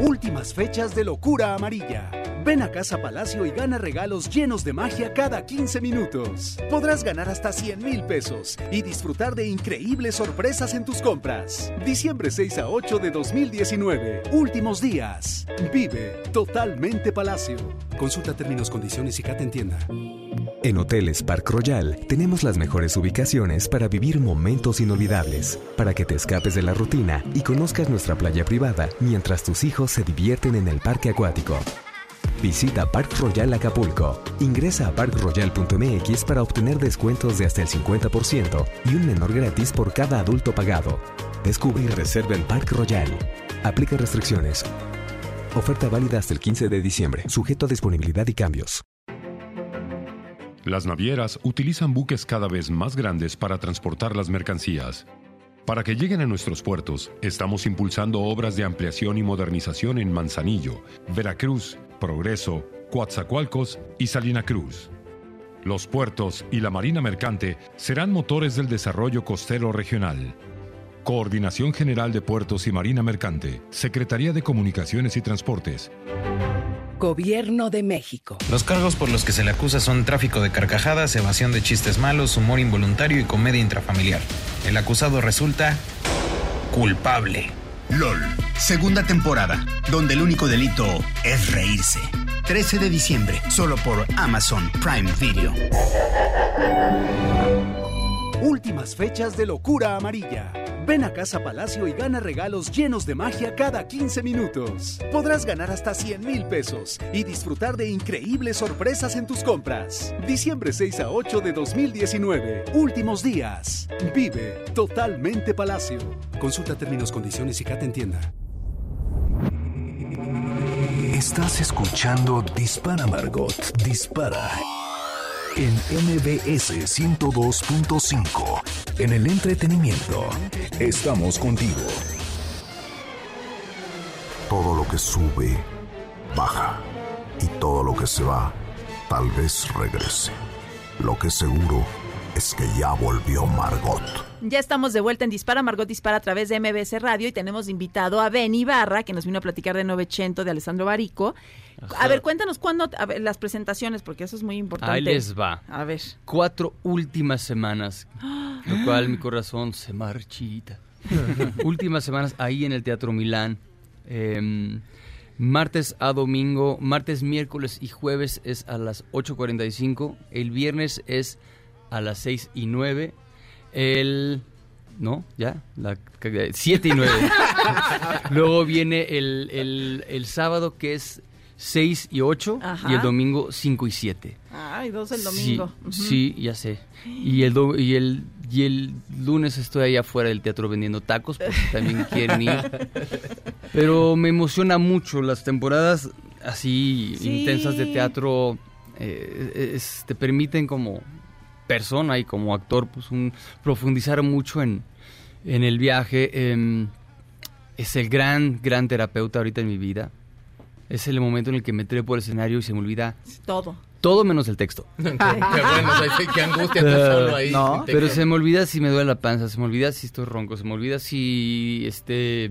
Últimas fechas de locura amarilla. Ven a Casa Palacio y gana regalos llenos de magia cada 15 minutos. Podrás ganar hasta 100 mil pesos y disfrutar de increíbles sorpresas en tus compras. Diciembre 6 a 8 de 2019. Últimos días. Vive totalmente Palacio. Consulta términos, condiciones y Cata en tienda. En Hoteles Park Royal tenemos las mejores ubicaciones para vivir momentos inolvidables, para que te escapes de la rutina y conozcas nuestra playa privada mientras tus hijos se divierten en el parque acuático. Visita Park Royal Acapulco. Ingresa a parkroyal.mx para obtener descuentos de hasta el 50% y un menor gratis por cada adulto pagado. Descubre y reserva en Park Royal. Aplica restricciones. Oferta válida hasta el 15 de diciembre, sujeto a disponibilidad y cambios. Las navieras utilizan buques cada vez más grandes para transportar las mercancías. Para que lleguen a nuestros puertos, estamos impulsando obras de ampliación y modernización en Manzanillo, Veracruz, Progreso, Coatzacoalcos y Salina Cruz. Los puertos y la marina mercante serán motores del desarrollo costero regional. Coordinación General de Puertos y Marina Mercante, Secretaría de Comunicaciones y Transportes. Gobierno de México. Los cargos por los que se le acusa son tráfico de carcajadas, evasión de chistes malos, humor involuntario y comedia intrafamiliar. El acusado resulta culpable. LOL, segunda temporada, donde el único delito es reírse. 13 de diciembre, solo por Amazon Prime Video. Últimas fechas de locura amarilla. Ven a Casa Palacio y gana regalos llenos de magia cada 15 minutos. Podrás ganar hasta 100 mil pesos y disfrutar de increíbles sorpresas en tus compras. Diciembre 6 a 8 de 2019. Últimos días. Vive totalmente Palacio. Consulta términos, condiciones y cata en tienda. Estás escuchando Dispara Margot. Dispara. En MBS 102.5. En el entretenimiento. Estamos contigo. Todo lo que sube, baja. Y todo lo que se va, tal vez regrese. Lo que seguro es que ya volvió Margot. Ya estamos de vuelta en Dispara, Margot Dispara a través de MBS Radio y tenemos invitado a Ben Ibarra, que nos vino a platicar de Novecento de Alessandro Barico. A ver, cuéntanos cuándo a ver, las presentaciones, porque eso es muy importante. Ahí les va. A ver. Cuatro últimas semanas, lo cual mi corazón se marchita. últimas semanas ahí en el Teatro Milán. Eh, martes a domingo, martes, miércoles y jueves es a las 8.45. El viernes es a las 6 y 9. El... No, ya, la 7 y 9. Luego viene el, el, el sábado que es 6 y 8 Ajá. y el domingo 5 y 7. Ay, dos el domingo. Sí, sí, ya sé. Y el, do- y, el, y el lunes estoy ahí afuera del teatro vendiendo tacos porque también quieren ir. Pero me emociona mucho las temporadas así Sí. intensas de teatro. eh, es- te permiten como persona y como actor pues un, profundizar mucho en, en el viaje. em, es el gran, gran terapeuta ahorita en mi vida. Es el momento en el que me trepo al escenario y se me olvida Todo. todo menos el texto. qué bueno, sí, qué angustia estar solo ahí. No, pero se me olvida si me duele la panza, se me olvida si estoy ronco, se me olvida si este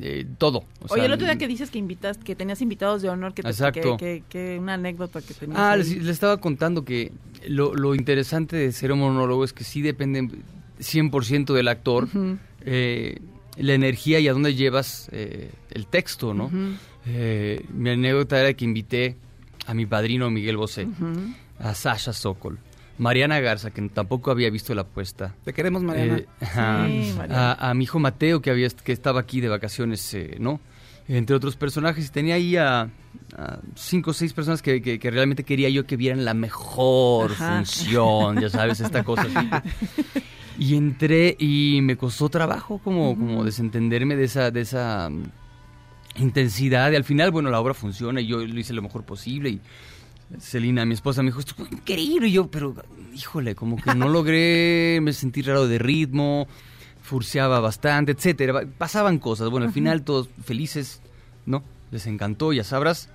eh, todo. O Oye, sea, el otro día que dices que invitas, que tenías invitados de honor, que, te, Exacto. que, que- que una anécdota que tenías. Ah, les, les estaba contando que lo, lo interesante de ser un monólogo es que sí depende 100% del actor, eh, la energía y a dónde llevas eh, el texto, ¿no? Ujú. Eh, mi anécdota era que invité a mi padrino Miguel Bosé, a Sasha Sokol, Mariana Garza, que tampoco había visto la apuesta. Te queremos, Mariana. Eh. Sí, a, a mi hijo Mateo, que, había, que estaba aquí de vacaciones, eh, ¿no? Entre otros personajes. Tenía ahí a, a cinco o seis personas que, que- que realmente quería yo que vieran la mejor Ajá. función, ya sabes, esta cosa así. Y entré y me costó trabajo como, como desentenderme de esa, de esa intensidad. Y al final, bueno, la obra funciona y yo lo hice lo mejor posible. Y Celina, mi esposa, me dijo, esto fue increíble. Y yo, pero, híjole, como que no logré, me sentí raro de ritmo, furciaba bastante, etcétera. Pasaban cosas. Bueno, al final todos felices, ¿no? Les encantó, ya sabrás.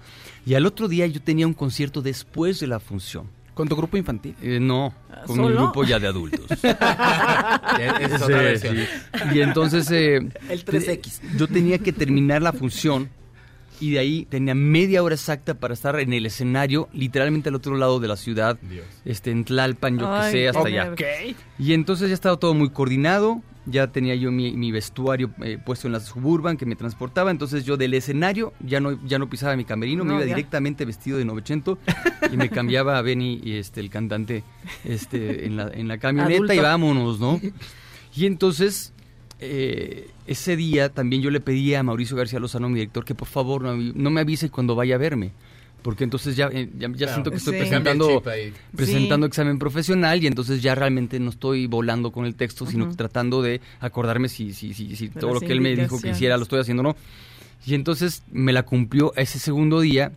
Y al otro día yo tenía un concierto después de la función. ¿Con tu grupo infantil? Eh, no, con un grupo ya de adultos. Es otra Sí, versión. sí. Y entonces eh, El te- 3X. yo tenía que terminar la función y de ahí tenía media hora exacta para estar en el escenario, literalmente al otro lado de la ciudad, este en Tlalpan, yo que sé, hasta allá. Y entonces ya estaba todo muy coordinado, ya tenía yo mi, mi vestuario eh, puesto en la Suburban que me transportaba, entonces yo del escenario ya no, ya no pisaba mi camerino, me iba ya. directamente vestido de novecento y me cambiaba a Benny y este el cantante este en la, en la camioneta y vámonos, ¿no? Y entonces eh, ese día también yo le pedí a Mauricio García Lozano, mi director, que por favor no, no me avise cuando vaya a verme. Porque entonces ya, eh, ya, ya Claro. siento que estoy Sí. presentando, presentando Sí. examen profesional y entonces ya realmente no estoy volando con el texto, sino tratando de acordarme si, si, si, si todo lo que él me dijo que hiciera lo estoy haciendo o no. Y entonces me la cumplió ese segundo día,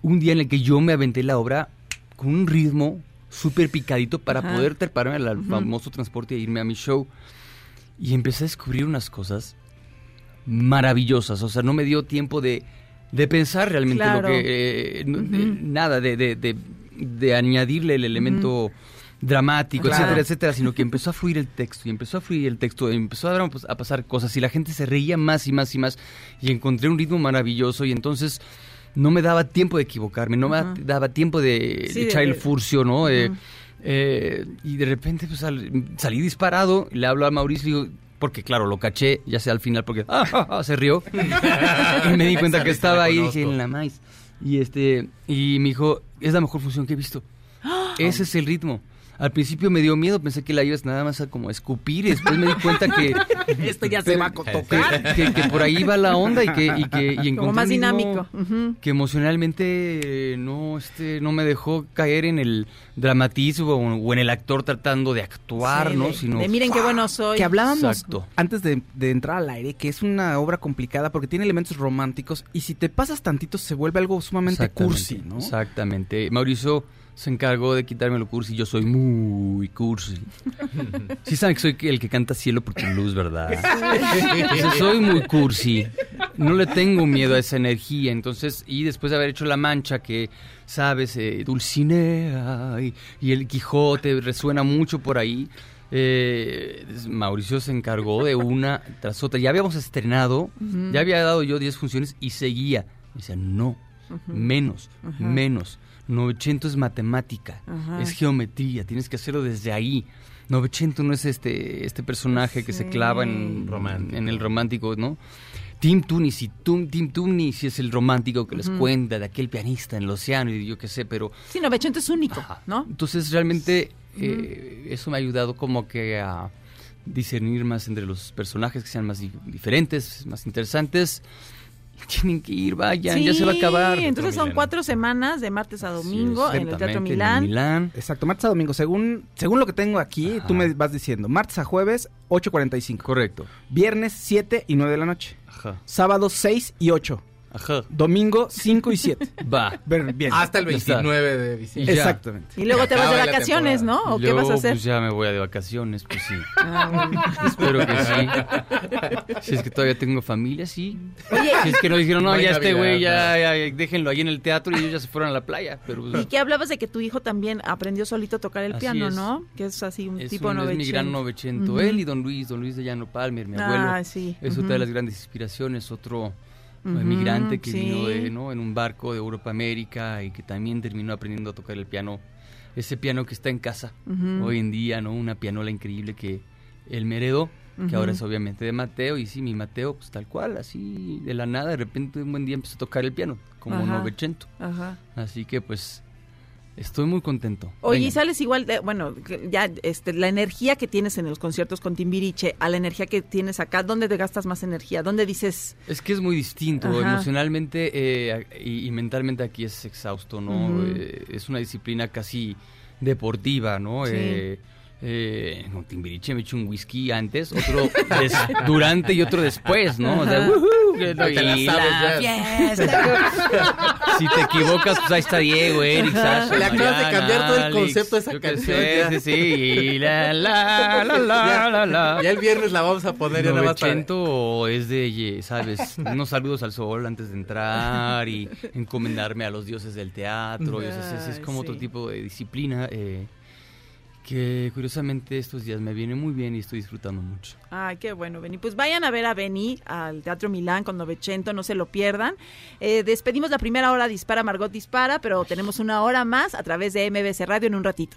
un día en el que yo me aventé la obra con un ritmo súper picadito para Ajá. poder treparme al famoso transporte e irme a mi show. Y empecé a descubrir unas cosas maravillosas. O sea, no me dio tiempo de, de pensar realmente Claro. lo que... eh, de- nada, de, de, de, de añadirle el elemento dramático, Claro. etcétera, etcétera, sino que empezó a fluir el texto y empezó a fluir el texto y empezó a, pues, a pasar cosas y la gente se reía más y más y más y encontré un ritmo maravilloso y entonces no me daba tiempo de equivocarme, no me daba tiempo de Sí, echar el furcio, ¿no? Eh. Eh, y de repente pues, sal- salí disparado, le hablo a Mauricio y digo, porque claro, lo caché, ya sea al final, porque ah, ah, ah, se rió. y me di cuenta que estaba ahí y dije, en la maíz. Y, este, y me dijo, es la mejor función que he visto. Ese es el ritmo. Al principio me dio miedo, pensé que la ibas nada más a como escupir y después me di cuenta que... Esto ya se va a tocar. Que, que por ahí va la onda y que, y que y encontré Como más dinámico. Que emocionalmente no este no me dejó caer en el dramatismo o, o en el actor tratando de actuar, Sí, ¿no? de- Sino de miren qué bueno soy. Que hablábamos Exacto. antes de, de entrar al aire, que es una obra complicada porque tiene elementos románticos y si te pasas tantito se vuelve algo sumamente cursi, ¿no? Exactamente. Mauricio se encargó de quitarme lo cursi. Yo soy muy cursi. Sí saben que soy el que canta cielo por tu luz, ¿verdad? Entonces, soy muy cursi. No le tengo miedo a esa energía. Entonces, y después de haber hecho La Mancha, que, sabes, eh, Dulcinea y, y el Quijote resuena mucho por ahí. eh, Mauricio se encargó de una tras otra. Ya habíamos estrenado, ya había dado yo 10 funciones y seguía. Me decía, no, menos, menos. 900 es matemática, Ajá. es geometría, tienes que hacerlo desde ahí. 900 no es este, este personaje que se clava en, en el romántico, ¿no? Tim si Tum- Tim Tooney si es el romántico que les cuenta de aquel pianista en el océano y yo qué sé, pero Sí, 900 es único, ¿no? entonces realmente eh, eso me ha ayudado como que a discernir más entre los personajes que sean más di- diferentes, más interesantes. Tienen que ir, vayan, ya se va a acabar. Entonces son cuatro semanas de martes a domingo en el Teatro en Milán. Exacto, martes a domingo. Según, según lo que tengo aquí, tú me vas diciendo, martes a jueves, 8.45. Correcto. Viernes, 7 y 9 de la noche. Ajá. Sábado, 6 y 8. Ajá. Domingo 5 y 7. Va. Bien. Hasta el Ya está. 29 de diciembre. Exactamente. Y luego te vas de vacaciones, ¿no? ¿O qué vas a hacer? Pues ya me voy de vacaciones, pues sí. Ah, bueno. Espero que sí. Si es que todavía tengo familia, sí. Oye. Si es que nos dijeron, no, ya este güey, ya, ya, déjenlo ahí en el teatro y ellos ya se fueron a la playa. Pero pues, Y que hablabas de que tu hijo también aprendió solito a tocar el Así piano, es. ¿no? Que es así un es, tipo un- es mi gran novecento. Ujú. Él y don Luis, don Luis de Llano Palmer, mi abuelo. Ah, sí. Es otra Ujú. de las grandes inspiraciones, otro eh, Ujú, migrante que sí. vino de, ¿no? en un barco de Europa América y que también terminó aprendiendo a tocar el piano, ese piano que está en casa hoy en día, ¿no? Una pianola increíble que él me heredó, que ahora es obviamente de Mateo, y sí, mi Mateo, pues tal cual, así de la nada, de repente un buen día empezó a tocar el piano, como novecento. Ajá. Así que pues estoy muy contento. Oye, y sales igual de, bueno, ya este, la energía que tienes en los conciertos con Timbiriche a la energía que tienes acá, ¿dónde te gastas más energía? ¿Dónde dices, Es que es muy distinto, Ajá. emocionalmente eh, y, y mentalmente aquí es exhausto, ¿no? Eh, es una disciplina casi deportiva, ¿no? Sí. Eh, eh, con Timbiriche me un whisky antes, otro des- durante y otro después, ¿no? O sea. ¡woohoo! que no- te la sabes, la ya. fiesta. si te equivocas, pues ahí está Diego, Eric, Sasha, Le acabas de cambiar todo el Alex, concepto de esa canción, sé, ya. Sí, sí, y la, la, la, la, la, la. Ya el viernes la vamos a poner para... Novecento es de, ¿sabes? Unos saludos al sol antes de entrar y encomendarme a los dioses del teatro. y, o sea, es, es como Ay, otro sí. tipo de disciplina eh, que curiosamente estos días me viene muy bien y estoy disfrutando mucho. Ay, qué bueno, Beni. Pues vayan a ver a Beni al Teatro Milán con Novecento, no se lo pierdan. Eh, despedimos la primera hora Dispara, Margot Dispara, pero tenemos una hora más a través de MBC Radio en un ratito.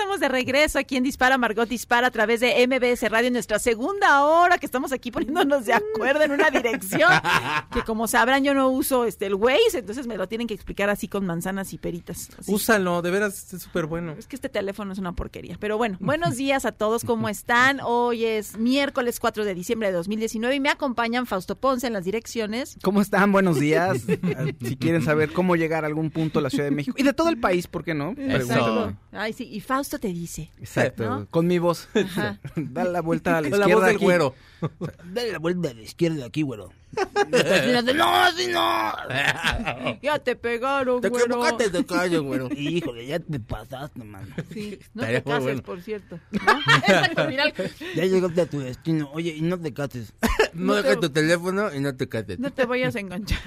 Estamos de regreso aquí en Dispara, Margot Dispara a través de MBS Radio en nuestra segunda hora que estamos aquí poniéndonos de acuerdo en una dirección que como sabrán yo no uso este el Waze, entonces me lo tienen que explicar así con manzanas y peritas. Así. Úsalo, de veras, es súper bueno. Es que este teléfono es una porquería. Pero bueno, buenos días a todos, ¿cómo están? Hoy es miércoles 4 de diciembre de 2019 y me acompañan Fausto Ponce en las direcciones. ¿Cómo están? Buenos días. Eh, si quieren saber cómo llegar a algún punto de la Ciudad de México y de todo el país, ¿por qué no? Exacto. Ay, sí, y Fausto te dice. Exacto. ¿No? Con mi voz. Ajá. Dale la vuelta a la Con la izquierda. voz del aquí. güero. Dale la vuelta a la izquierda aquí, güero. no, así no. ya te pegaron, güero. de calle, güero. Híjole, ya te pasaste, mano. Sí, no Estaría te cases, bueno. por cierto. ¿no? Exacto, Ya llegaste a tu destino. Oye, y no te cases. No No te- dejes tu teléfono y no te cases. No te vayas a enganchar.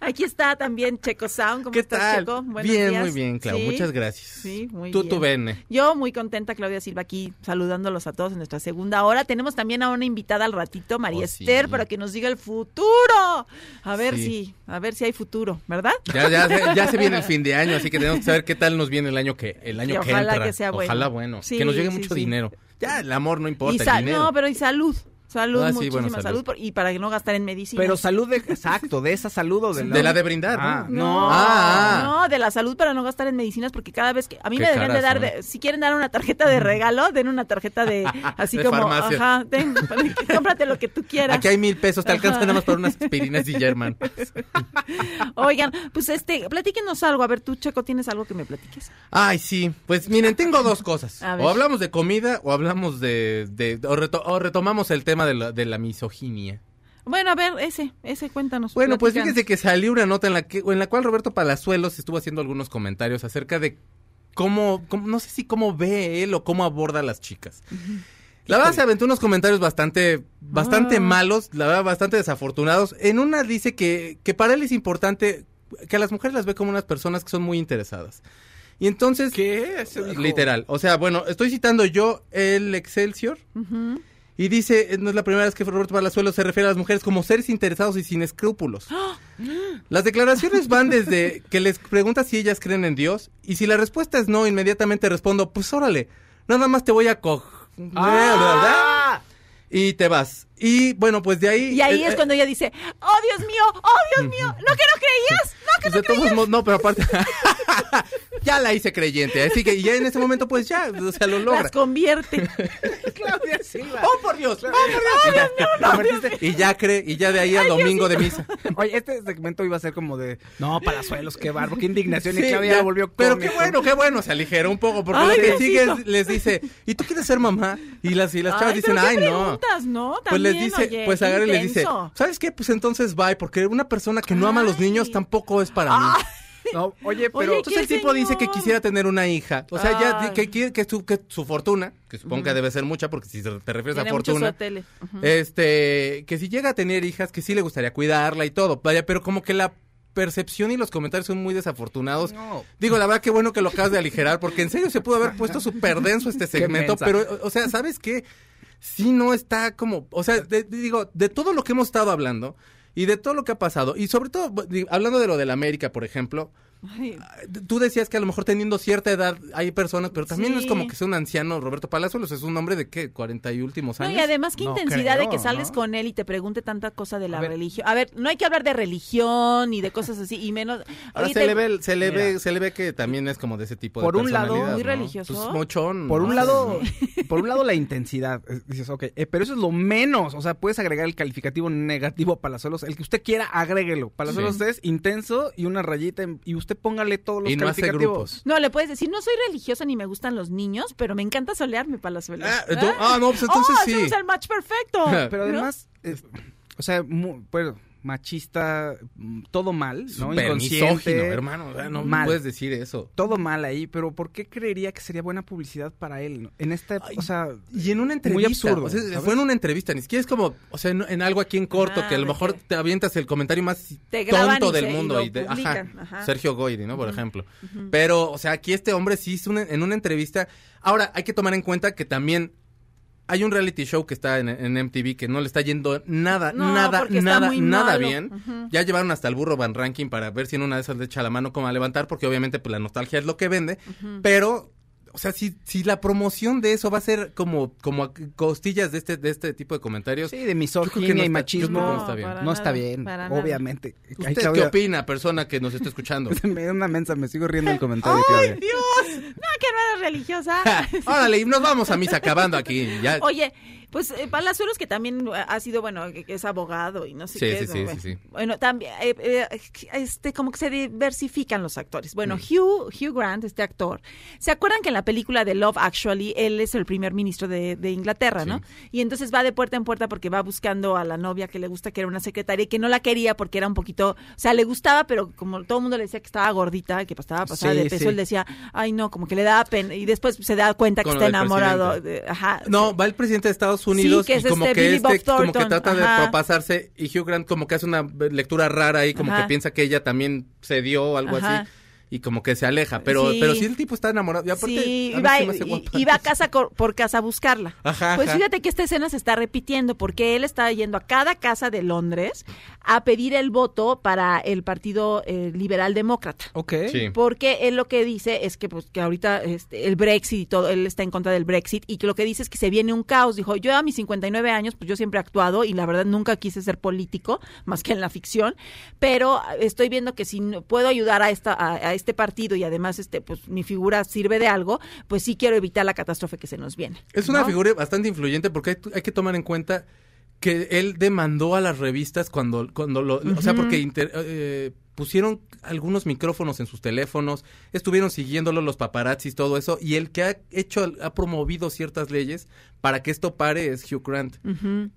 Aquí está también Checo Sound. ¿Cómo ¿Qué estás, tal? Checo? Buenos bien, días. muy bien, Clau. Sí. Muchas gracias. Sí, muy Tú, bien. tú vene. Yo muy contenta, Claudia Silva, aquí saludándolos a todos en nuestra segunda hora. Tenemos también a una invitada al ratito, María Oh, sí. Esther, para que nos diga el futuro. A ver Sí. si, a ver si hay futuro, ¿verdad? Ya, ya, se, ya se viene el fin de año, así que tenemos que saber qué tal nos viene el año que, el año Y que ojalá entra. que sea bueno. Ojalá bueno. Sí, que nos llegue mucho dinero. Ya, el amor no importa, el dinero. no, pero y salud. Salud, Ah, sí, muchísima bueno, salud. salud. por- y para no gastar en medicina. Pero salud de, exacto, de esa salud o de la... De la de brindar, Ah, ¿no? No, Ah, ah. no, de la salud para no gastar en medicinas, porque cada vez que a mí me deberían de dar, de- si quieren dar una tarjeta de regalo, den una tarjeta de así De como, farmacia. ajá, ten, para que- cómprate lo que tú quieras. Aquí hay mil pesos, te alcanza Ajá. nada más para unas aspirinas y German. Oigan, pues este, platíquenos algo, a ver, tú Checo, ¿tienes algo que me platiques? Ay, sí. Pues miren, tengo dos cosas. O hablamos de comida o hablamos de... de- o, reto- o retomamos el tema de la, de la misoginia. Bueno, a ver, ese, ese, cuéntanos. Bueno, pues fíjese que salió una nota en la que en la cual Roberto Palazuelos estuvo haciendo algunos comentarios acerca de cómo, cómo- no sé si cómo ve él o cómo aborda a las chicas. La verdad se aventó unos comentarios bastante, bastante Ah. malos, la verdad bastante desafortunados. En una dice que, que para él es importante que a las mujeres las ve como unas personas que son muy interesadas. Y entonces, ¿Qué? Literal, o sea, bueno, estoy citando yo el Excelsior Ujú. Y dice, no es la primera vez que Roberto Palazuelos se refiere a las mujeres como seres interesados y sin escrúpulos. Las declaraciones van desde que les pregunta si ellas creen en Dios y si la respuesta es no, inmediatamente respondo, pues órale, nada más te voy a coger, ¿verdad? Y te vas. Y bueno, pues de ahí... Y ahí eh, es eh, cuando ella dice, oh Dios mío, oh Dios mío, ¿no que no creías? ¿No que pues de todos modos, no, pero aparte... ya la hice creyente, así que ya en ese momento pues ya, o sea, lo logra. Las convierte. Claudia Silva. ¡Oh, por Dios! ¡Oh, por Dios! Y ya- convertiste- y ya cree, y ya de ahí al domingo de misa. Oye, este segmento iba a ser como de, no, palazuelos, qué barbo, qué indignación. y Claudia ya, volvió Pero qué bueno, qué bueno, se aligeró un poco, porque Ay, lo que sigue les dice, ¿y tú quieres ser mamá? Y las, y las chavas Ay, dicen, pero qué ay, no. preguntas, ¿no? Pues les dice, oye, pues agarra y les dice. ¿sabes qué? Pues entonces bye, porque una persona que no ama a los niños tampoco es para mí. No, oye, pero... Oye, Entonces el ¿qué tipo dice que quisiera tener una hija. O sea, ya Ay. que quiere que su, que su fortuna, que supongo que debe ser mucha, porque si te refieres a Tiene fortuna, hoteles. Ujú. este, que si llega a tener hijas, que sí le gustaría cuidarla y todo. Vaya, pero como que la percepción y los comentarios son muy desafortunados. Digo, la verdad que bueno que lo acabas de aligerar, porque en serio se pudo haber puesto súper denso este segmento, pero, o sea, ¿sabes qué? Sí no está como, o sea, de- digo, de todo lo que hemos estado hablando y de todo lo que ha pasado, y sobre todo, hablando de lo de la América, por ejemplo, Ay, tú decías que a lo mejor teniendo cierta edad hay personas, pero también no es como que sea un anciano Roberto Palazuelos, es un hombre de qué, 40 y últimos No, años. y además qué No intensidad de que sales ¿no? con él y te pregunte tanta cosa de la religión. A ver, no hay que hablar de religión ni de cosas así, y menos... Ahora se te- le ve, se le Mira. ve, se le ve que también es como de ese tipo Por de un lado, muy ¿no? religioso. Pues mochón. Por un lado, por un lado la intensidad, dices, ok, eh, pero eso es lo menos, o sea, puedes agregar el calificativo negativo a Palazuelos, el que usted quiera, agréguelo. Palazuelos Sí. es intenso y una rayita en- y usted póngale todos los Y no hace grupos. No, le puedes decir, no soy religiosa ni me gustan los niños, pero me encanta solearme Palazuelos. Ah, ento- ah, no, pues entonces oh, sí. hacemos el match perfecto. Pero ¿no? además, eh, o sea, mu- bueno, machista, mm, todo mal, ¿no? Inconsciente, misógino, hermano. o sea, No mal. puedes decir eso. Todo mal ahí, pero ¿por qué creería que sería buena publicidad para él? En esta, o sea, Y en una Muy entrevista. absurdo, o sea, ¿sabes? fue en una entrevista, ni siquiera es como, o sea, en, en algo aquí en corto, Ah, que a lo de mejor te avientas el comentario más tonto del y mundo. lo Y de- ajá, publican, ajá. Sergio Goyri, ¿no? Por ejemplo. Pero, o sea, aquí este hombre sí hizo una- en una entrevista. Ahora, hay que tomar en cuenta que también hay un reality show que está en, en MTV que no le está yendo nada, No, nada, nada, nada bien. Ya llevaron hasta el burro Van Ranking para ver si en una de esas le echa la mano como a levantar, porque obviamente pues la nostalgia es lo que vende. Pero, o sea, si, si la promoción de eso va a ser como, como a costillas de este, de este tipo de comentarios. sí, de misoginia no y está- machismo, no, no está bien. para está bien, nada. obviamente. Ay, ¿Usted qué opina, persona que nos está escuchando? Me da una mensa, me sigo riendo del comentario, ¡Ay, Claudia. Dios! No, que no eres religiosa. Órale, y nos vamos a misa acabando aquí. Ya. Oye, pues eh, Palazuelos que también ha sido, bueno, que es abogado y no sé Sí, qué. sí, sí, bueno. sí. Bueno, también, eh, eh, este, como que se diversifican los actores. Mm. Bueno, Hugh, Hugh Grant, este actor, ¿se acuerdan que en la película de Love Actually, él es el primer ministro de, de Inglaterra, ¿no? Y entonces va de puerta en puerta porque va buscando a la novia que le gusta, que era una secretaria y que no la quería porque era un poquito, o sea, le gustaba, pero como todo el mundo le decía que estaba gordita, que estaba pasada Sí, de peso, él decía, ay no, como que le daba pena, y después se da cuenta que Con está enamorado. de- ajá. No, va el presidente de Estados Unidos que y es como este que Billy este como que Thornton, trata de propasarse y Hugh Grant como que hace una lectura rara ahí, como Ajá. que piensa que ella también se dio o algo Ajá. así y como que se aleja, pero Sí. pero si el tipo está enamorado y aparte Sí, a iba, se me hace y- iba a casa cor- por casa a buscarla. Ajá, Pues ajá. fíjate que esta escena se está repitiendo porque él está yendo a cada casa de Londres a pedir el voto para el Partido eh, Liberal Demócrata. Ok. Sí. Porque él lo que dice es que pues que ahorita este, el Brexit y todo, él está en contra del Brexit y que lo que dice es que se viene un caos. Dijo, yo a mis 59 años, pues yo siempre he actuado y la verdad nunca quise ser político, más que en la ficción, pero estoy viendo que si no- puedo ayudar a, esta, a, a este partido y además este pues mi figura sirve de algo, pues sí quiero evitar la catástrofe que se nos viene. Es una figura bastante influyente porque hay, hay que tomar en cuenta que él demandó a las revistas cuando, cuando lo, o sea, porque inter- eh, pusieron algunos micrófonos en sus teléfonos, estuvieron siguiéndolo los paparazzis, todo eso, y el que ha hecho, ha promovido ciertas leyes para que esto pare es Hugh Grant.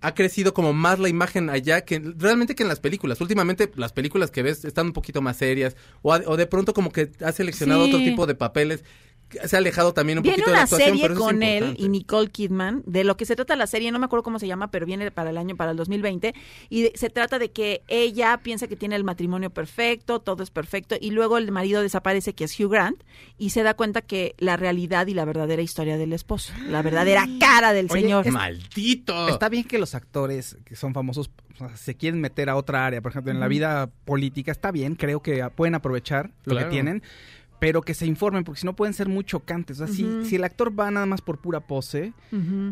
Ha crecido como más la imagen allá que realmente que en las películas. Últimamente las películas que ves están un poquito más serias o, o de pronto como que ha seleccionado Sí. otro tipo de papeles se ha alejado también un Viene poquito de la una actuación, serie pero eso es con él y Nicole Kidman. De lo que se trata la serie, no me acuerdo cómo se llama, pero viene para el año, para el 2020. Y de- se trata de que ella piensa que tiene el matrimonio perfecto, todo es perfecto. Y luego el marido desaparece, que es Hugh Grant. Y se da cuenta que la realidad y la verdadera historia del esposo. La verdadera cara del Oye, señor. es- ¡Maldito! Está bien que los actores que son famosos se quieren meter a otra área, por ejemplo, en la vida política, está bien, creo que pueden aprovechar lo Claro. que tienen, pero que se informen, porque si no pueden ser muy chocantes. O sea, si- si, el actor va nada más por pura pose,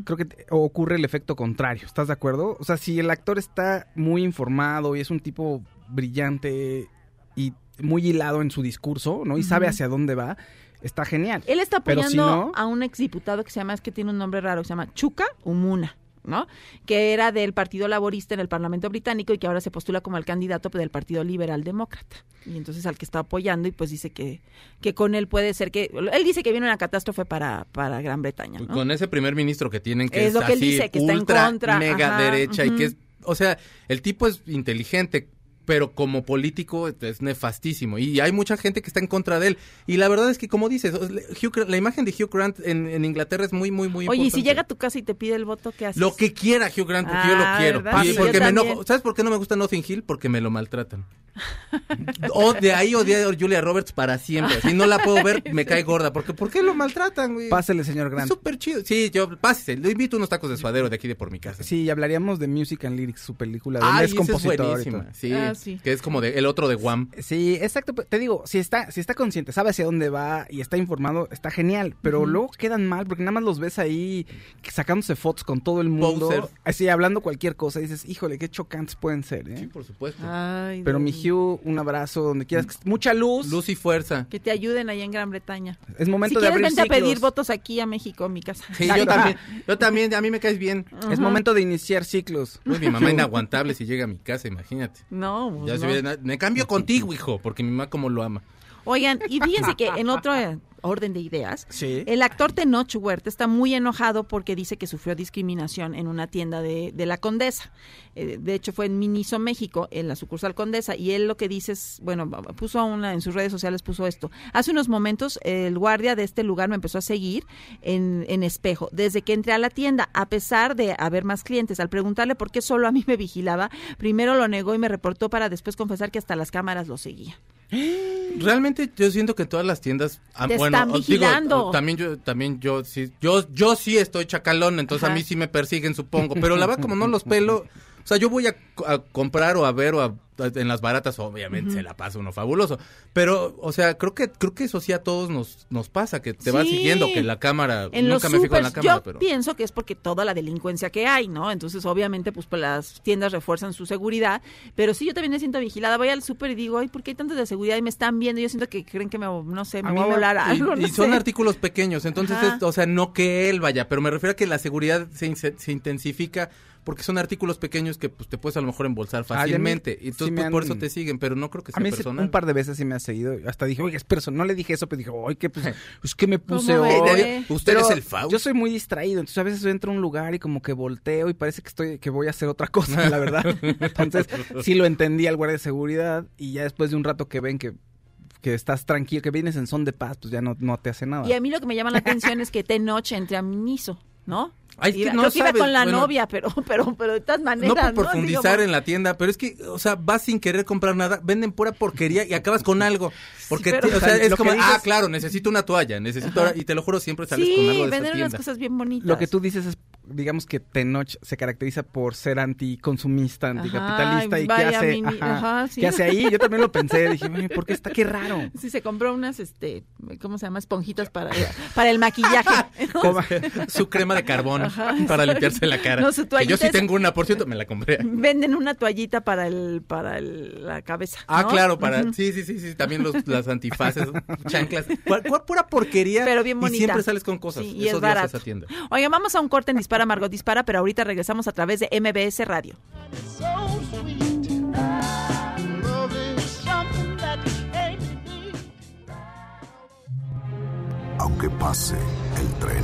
creo que ocurre el efecto contrario, ¿estás de acuerdo? O sea, si el actor está muy informado y es un tipo brillante y muy hilado en su discurso, ¿no? Y sabe hacia dónde va, está genial. Él está apoyando si no- a un exdiputado que se llama, es que tiene un nombre raro, que se llama Chuka Umuna. ¿No? Que era del Partido Laborista en el Parlamento Británico y que ahora se postula como el candidato del Partido Liberal Demócrata. Y entonces al que está apoyando y pues dice que, que con él puede ser que... Él dice que viene una catástrofe para, para Gran Bretaña, ¿no? Con ese primer ministro que tienen que Es es, lo que él así, dice, que está en contra, mega ajá, derecha y que es, o sea, el tipo es inteligente, pero como político es nefastísimo y hay mucha gente que está en contra de él y la verdad es que como dices, Hugh la imagen de Hugh Grant en, en Inglaterra es muy muy muy Oye, y si importante. llega a tu casa y te pide el voto, ¿qué haces? Lo que quiera Hugh Grant, porque yo Ah, lo quiero. ¿verdad? Y Sí, porque yo me también. enojo. ¿Sabes por qué no me gusta Notting Hill? Porque me lo maltratan. O de ahí odié a Julia Roberts para siempre. Si no la puedo ver, me cae gorda. Porque ¿por qué lo maltratan, güey? Pásele, señor Grant. Es súper chido. Sí, yo, pásese. Le invito unos tacos de suadero de aquí de por mi casa. Sí, hablaríamos de Music and Lyrics, su película. Donde Ay, es es compositor. y buenísima. todo. Sí, Ah, sí. que es como de, el otro de Guam. Sí, exacto. pero Te digo, si está, si está consciente, sabe hacia dónde va y está informado, está genial. Pero Ujú. luego quedan mal porque nada más los ves ahí sacándose fotos con todo el mundo. Posers. Así hablando cualquier cosa. Y dices, híjole, qué chocantes pueden ser, ¿eh? Por supuesto. Ay, Pero mi. Hugh, un abrazo donde quieras. que- Mucha luz. Luz y fuerza. Que te ayuden allá en Gran Bretaña. Es momento si de quieres, abrir vente a pedir ciclos. votos aquí a México, a mi casa. Sí, yo también. Yo también, a mí me caes bien. Es momento de iniciar ciclos. Uy, mi mamá inaguantable si llega a mi casa, imagínate. No, pues Ya se no. viene- me cambio contigo, hijo, porque mi mamá como lo ama. Oigan, y fíjense que en otro orden de ideas, Sí. el actor Tenoch Huerta está muy enojado porque dice que sufrió discriminación en una tienda de, de la Condesa. Eh, de hecho, fue en Miniso, México, en la sucursal Condesa, y él lo que dice es, bueno, puso una en sus redes sociales, puso esto. Hace unos momentos, el guardia de este lugar me empezó a seguir en, en espejo. Desde que entré a la tienda, a pesar de haber más clientes, al preguntarle por qué solo a mí me vigilaba, primero lo negó y me reportó para después confesar que hasta las cámaras lo seguían. Realmente yo siento que todas las tiendas ah, Te bueno, están digo, vigilando. o- también yo también yo sí yo yo sí estoy chacalón, entonces Ajá. a mí sí me persiguen, supongo, pero la verdad como no los pelo, o sea, yo voy a, a comprar o a ver o a, en las baratas obviamente se la pasa uno fabuloso, pero o sea, creo que creo que eso sí a todos nos nos pasa que te va Sí. siguiendo que la cámara En nunca me fijo en la cámara, yo pero pienso que es porque toda la delincuencia que hay, ¿no? Entonces, obviamente, pues, pues, las tiendas refuerzan su seguridad, pero sí yo también me siento vigilada. Voy al súper y digo, ay, ¿por qué hay tantos de seguridad? Y me están viendo, yo siento que creen que me, no sé, me A va a volar y- algo, Y, no son sé. artículos pequeños, entonces, es- o sea, no que él vaya, pero me refiero a que la seguridad se, se intensifica porque son artículos pequeños que pues, te puedes a lo mejor embolsar Ay, a mí fácilmente. y entonces pues, por eso te siguen, pero no creo que A sea mí sí, personal. un par de veces sí me ha seguido. Hasta dije, oye, es personal. No le dije eso, pero dije, oye, que pues, pues que me puse ¿Cómo hoy. ve? Usted Pero es el Faust. Yo soy muy distraído, entonces a veces entro a un lugar y como que volteo y parece que estoy que voy a hacer otra cosa, la verdad. Entonces, sí lo entendí al guardia de seguridad y ya después de un rato que ven que que estás tranquilo, que vienes en son de paz, pues ya no, no te hace nada. Y a mí lo que me llama la atención es que te noche entre a Miniso, ¿no? Ay, es que Iba- no creo que iba sabes, con la bueno. novia, pero, pero, pero de todas maneras. No por ¿no? profundizar Digo, en la tienda, pero es que, o sea, vas sin querer comprar nada, venden pura porquería y acabas con algo. Porque, pero- te- o sea, es como, dices- ah, claro, necesito una toalla, necesito, ahora- y te lo juro, siempre sales Sí, con algo de esa venden unas tienda. cosas bien bonitas. Lo que tú dices es, digamos que Tenoch se caracteriza por ser anticonsumista, anticapitalista y qué hace, mini- ajá, ajá, sí. ¿qué hace ahí? Yo también lo pensé, dije, "Oye, ¿por qué está qué raro? Sí, se compró unas, este, ¿cómo se llama? Esponjitas para, para el maquillaje. Su crema de carbón Ajá. para limpiarse la cara. No, su que toallita yo sí es- tengo una, por cierto, me la compré. Venden una toallita para el, para el- la cabeza. Ah, ¿no? claro, para sí, sí, sí, sí, también los, las antifaces, chanclas, cual pura porquería. Pero bien Y bonita. siempre sales con cosas. Sí, y Eso es barato. esa tienda. Oigan, vamos a un corte en Dispara, Margot Dispara, pero ahorita regresamos a través de MBS Radio. Aunque pase el tren,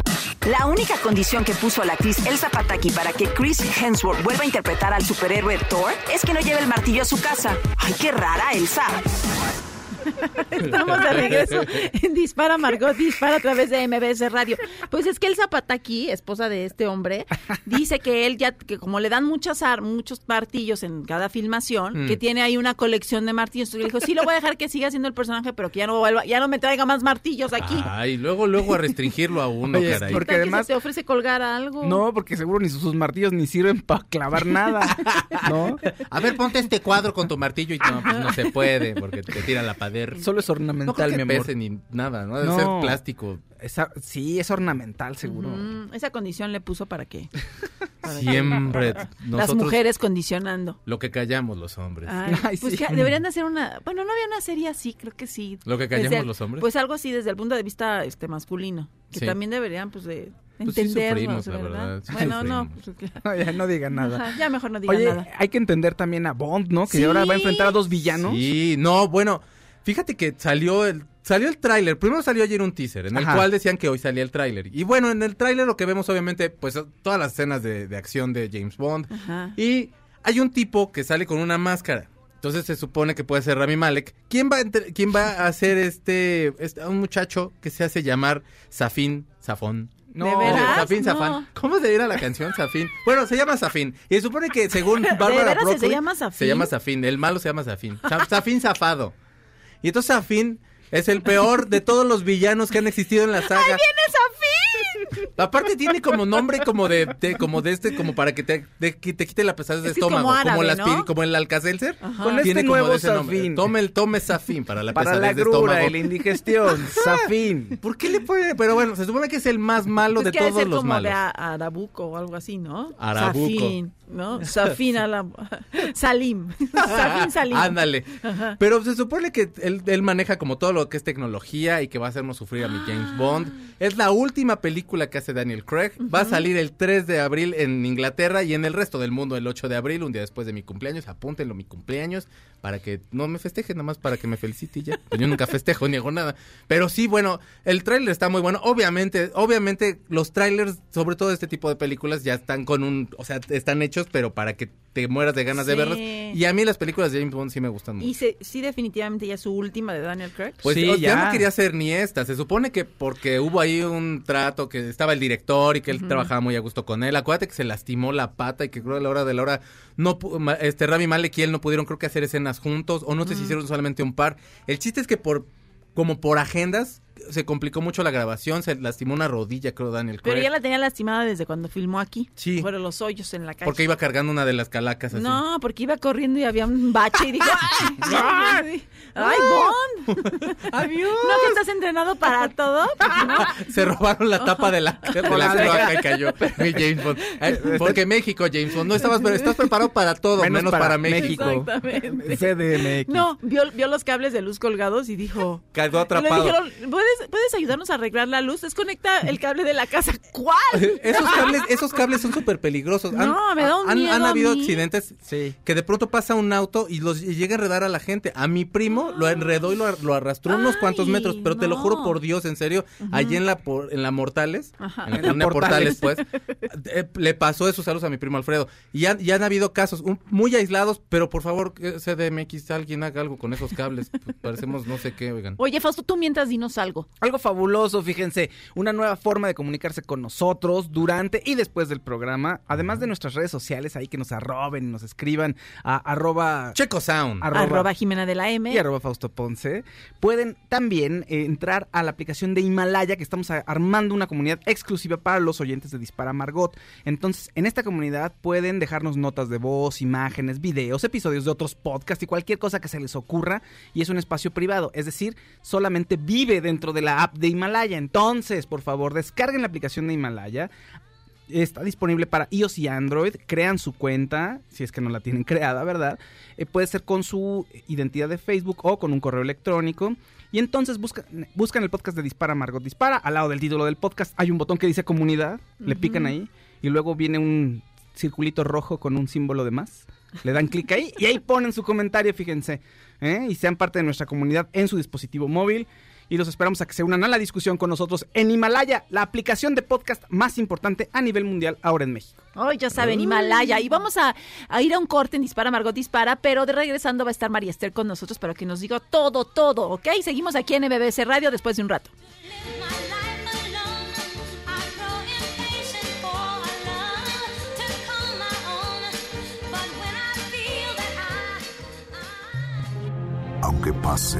La única condición que puso la actriz Elsa Pataki para que Chris Hemsworth vuelva a interpretar al superhéroe Thor es que no lleve el martillo a su casa. ¡Ay, qué rara, Elsa! Estamos de regreso en Dispara Margot, dispara a través de MBS Radio. Pues es que el Zapataki, esposa de este hombre, dice que él ya, que como le dan muchas ar- muchos martillos en cada filmación, Mm. que tiene ahí una colección de martillos. Entonces le dijo, sí, lo voy a dejar que siga siendo el personaje, pero que ya no vuelva, ya no me traiga más martillos aquí. Ay, luego, luego a restringirlo a uno, Oye, caray. porque ¿Qué tal que además- se te ofrece colgar algo. No, porque seguro ni sus, martillos ni sirven para clavar nada, ¿no? A ver, ponte este cuadro con tu martillo y no, pues no se puede porque te tira la pader. Solo es No creo ornamental, que mi amor. pese ni nada, ¿no? Debe No. ser plástico. Esa- sí, es ornamental, seguro. Mm, esa condición le puso para qué. Para que- Siempre. Las mujeres condicionando. Lo que callamos los hombres. Ay, Ay, pues sí. que deberían de hacer una, bueno, no había una serie así, creo que sí. ¿Lo que callamos Desde los hombres? Pues algo así desde el punto de vista este masculino, que Sí. también deberían pues de Pues sí sufrimos, la ¿verdad? verdad, sí bueno, no, sufrimos. pues, No, ya no digan nada. ajá, ya mejor no digan Oye, nada. hay que entender también a Bond, ¿no? Que Sí. ahora va a enfrentar a dos villanos. Sí, no, bueno, fíjate que salió el salió el tráiler. Primero salió ayer un teaser en el Ajá. cual decían que hoy salía el tráiler. Y bueno, en el tráiler lo que vemos obviamente pues todas las escenas de, de acción de James Bond Ajá. y hay un tipo que sale con una máscara. Entonces se supone que puede ser Rami Malek. ¿Quién va a, entre- quién va a hacer este, este- un muchacho que se hace llamar Safin Safón? No, ¿De veras? Safin No. Safán. ¿Cómo se llama la canción Safin? Bueno, se llama Safin. Y se supone que según ¿De Bárbara veras se llama Safin? Se llama Safin. El malo se llama Safin. Sa- Safin Zafado. Y entonces Safin es el peor de todos los villanos que han existido en la saga. ¡Viene Safin! Aparte tiene como nombre como de, de- como de este, como para que te, de- que te quite la pesadez de Es que es estómago, como como, árabe, aspiri- ¿no? como el Alcacelser. Con Tiene este como de nuevo ese nombre. Tome el tome Safin para la Para la pesadez de grura estómago. y la indigestión. Safin. ¿Por qué le pone? Pero bueno, se supone que es el más malo de de todos ser los como malos. de a- Arabuco o algo así, ¿no? Arabuco. Safin, ¿no? Safin a la... Salim. Safin Salim. Ándale. Ajá. Pero se supone que él, él maneja como todo lo que es tecnología y que va a hacernos sufrir a mi James Bond. Es la última película que hace Daniel Craig. Va a salir el 3 de abril en Inglaterra y en el resto del mundo el 8 de abril, un día después de mi cumpleaños. Apúntenlo mi cumpleaños para que no me festejen, nada más para que me felicite y ya. Yo nunca festejo ni hago nada. Pero sí, bueno, el tráiler está muy bueno. Obviamente, obviamente los trailers, sobre todo este tipo de películas, ya están con un, o sea, están hechos, pero para que te mueras de ganas de verlas. Y a mí las películas de James Bond sí me gustan mucho. Y se- sí, definitivamente ya es su última de Daniel Craig. Pues Sí, ya. ya. no quería hacer ni esta. Se supone que porque hubo ahí un trato que estaba el director y que él trabajaba muy a gusto con él. Acuérdate que se lastimó la pata y que creo que a la hora de la hora no este Rami Malek y él no pudieron creo que hacer escenas juntos o no sé si hicieron solamente un par. El chiste es que por como por agendas se complicó mucho la grabación, se lastimó una rodilla creo Daniel Pero ya la tenía lastimada desde cuando filmó aquí. Sí. Fueron los hoyos en la calle. Porque iba cargando una de las calacas así. No, porque iba corriendo y había un bache y dijo, ¡ay! ¡Ay, Bond! Adiós. ¿No que estás entrenado para todo? ¿No? Se robaron la tapa de la, de la la cloaca oreja. y cayó mi James Bond. Ay, Porque México, James Bond, no estabas, pero estás preparado para todo, menos, para, México. Exactamente. CDMX. No, vio, vio los cables de luz colgados y dijo... Quedó y le atrapado. dijeron, ¿puedes, ¿puedes ayudarnos a arreglar la luz? Desconecta el cable de la casa. ¿Cuál? Esos cables, esos cables son súper peligrosos. No, me da un han, miedo han a habido mí. accidentes Sí. que de pronto pasa un auto y los y llega a enredar a la gente. A mi primo lo enredó y lo, lo arrastró unos cuantos metros, pero te lo juro por Dios, en serio, allí en la por- en la Mortales, Ajá. en la En la Portales, pues, eh, le pasó esos saludos a mi primo Alfredo. Y han, y han habido casos un- muy aislados, pero por favor, CDMX, alguien haga algo con esos cables. Parecemos no sé qué, oigan. Oye, Fausto, tú mientras dinos algo. Algo fabuloso, fíjense, una nueva forma de comunicarse con nosotros durante y después del programa, además de nuestras redes sociales ahí que nos arroben y nos escriban a arroba, Checo Sound. arroba- Arroba Jimena de la M. y arroba Fausto Ponce, pueden también eh, entrar a la aplicación de Himalaya, que estamos armando una comunidad exclusiva para los oyentes de Dispara Margot. Entonces, en esta comunidad pueden dejarnos notas de voz, imágenes, videos, episodios de otros podcasts y cualquier cosa que se les ocurra. Y es un espacio privado, es decir, solamente vive dentro de la app de Himalaya. Entonces, por favor, descarguen la aplicación de Himalaya está disponible para iOS y Android. Crean su cuenta, si es que no la tienen creada, ¿verdad? Eh, puede ser con su identidad de Facebook o con un correo electrónico. Y entonces buscan, buscan el podcast de Dispara Margot Dispara. Al lado del título del podcast hay un botón que dice comunidad. Le pican ahí. Y luego viene un circulito rojo con un símbolo de más. Le dan clic ahí y ahí ponen su comentario, fíjense. ¿eh? Y sean parte de nuestra comunidad en su dispositivo móvil. Y los esperamos a que se unan a la discusión con nosotros en Himalaya, la aplicación de podcast más importante a nivel mundial ahora en México. Hoy ya saben, Himalaya. Y vamos a, a ir a un corte en Dispara, Margot Dispara, pero de regresando va a estar María Esther con nosotros para que nos diga todo, todo, ¿ok? Seguimos aquí en MBS Radio después de un rato. Aunque pase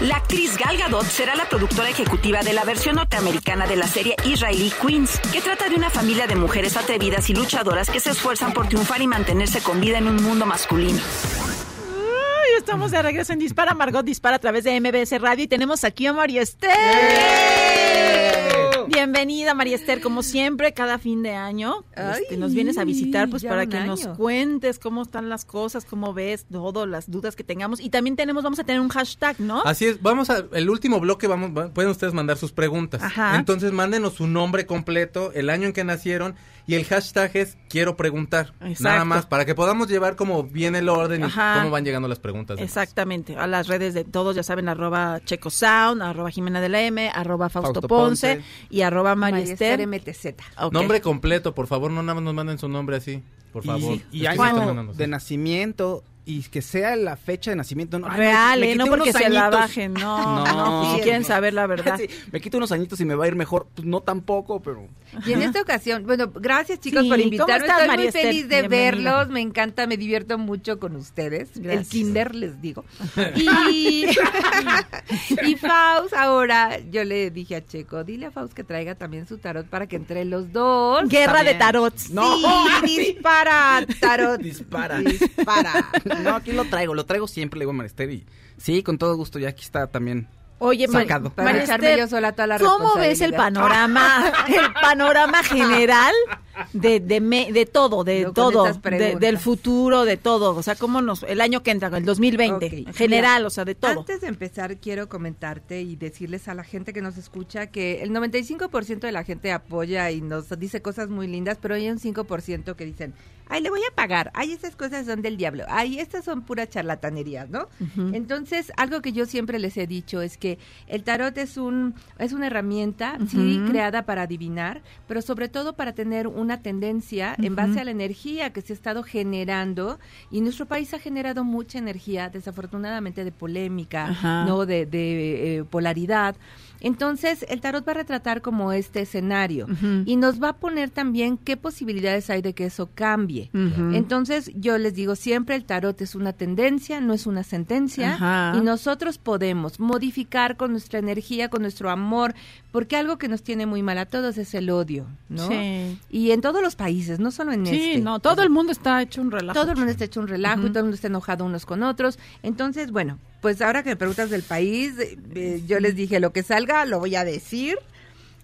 La actriz Gal Gadot será la productora ejecutiva de la versión norteamericana de la serie israelí Queens, que trata de una familia de mujeres atrevidas y luchadoras que se esfuerzan por triunfar y mantenerse con vida en un mundo masculino. Estamos de regreso en Dispara, Margot Dispara a través de MBS Radio y tenemos aquí a María Esther. Bienvenida María Esther, como siempre, cada fin de año este, nos vienes a visitar pues para que nos cuentes cómo están las cosas, cómo ves todo, las dudas que tengamos y también tenemos, vamos a tener un hashtag, ¿no? Así es, vamos a el último bloque, vamos, va- pueden ustedes mandar sus preguntas. Ajá. Entonces mándenos su nombre completo, el año en que nacieron y el hashtag es quiero preguntar. Exacto. Nada más, para que podamos llevar como bien el orden y Ajá. cómo van llegando las preguntas. Exactamente, a las redes de todos, ya saben, arroba Checo Sound, arroba Jimena de la M, arroba Fausto, Fausto Ponce, Ponce. y arroba María María Esther. Esther MTZ. Ok. Nombre completo, por favor, no nada más nos manden su nombre así, por favor. Y, y que año de nacimiento y que sea la fecha de nacimiento. No, Real, me ¿eh? quité No porque se la bajen, no, no, si quieren saber la verdad. Sí, me quito unos añitos y me va a ir mejor. Pues no tampoco, pero... Y en esta ocasión, bueno, gracias chicos Sí, por ¿cómo invitarme. estás, Estoy María muy Esther? feliz de Bienvenida. verlos. Me encanta, me divierto mucho con ustedes. El kinder, les digo. Y, y Faust, ahora yo le dije a Checo, dile a Faust que traiga también su tarot para que entre los dos. Guerra de tarots. No. Sí, dispara, tarot. Dispara. Dispara. No, aquí lo traigo, lo traigo siempre, le digo a Marister y sí, con todo gusto, ya aquí está también Oye, sacado. Para Esther, yo sola toda la ¿Cómo ves el panorama, el panorama general de, de, me- de todo, de No, todo, estas de- del futuro, de todo? O sea, ¿cómo nos, el año que entra, el 2020, Ok, en general, mira, o sea, de todo. Antes de empezar, quiero comentarte y decirles a la gente que nos escucha que el 95% de la gente apoya y nos dice cosas muy lindas, pero hay un 5% que dicen, ay, le voy a pagar, ay, esas cosas son del diablo, ay, estas son pura charlatanerías, ¿no? Entonces, algo que yo siempre les he dicho es que el tarot es un es una herramienta, sí, creada para adivinar, pero sobre todo para tener una tendencia en base a la energía que se ha estado generando y nuestro país ha generado mucha energía, desafortunadamente de polémica, Ajá. no de, de, eh, polaridad. Entonces, el tarot va a retratar como este escenario Ujú. y nos va a poner también qué posibilidades hay de que eso cambie. Ujú. Entonces, yo les digo siempre, el tarot es una tendencia, no es una sentencia, Ajá. y nosotros podemos modificar con nuestra energía, con nuestro amor, porque algo que nos tiene muy mal a todos es el odio, ¿no? Sí. Y en todos los países, no solo en Sí, este. no, todo el mundo está hecho un relajo. Todo el mundo está hecho un relajo y todo el mundo está enojado unos con otros. Entonces, bueno, pues ahora que me preguntas del país, eh, eh, yo les dije lo que salga, lo voy a decir.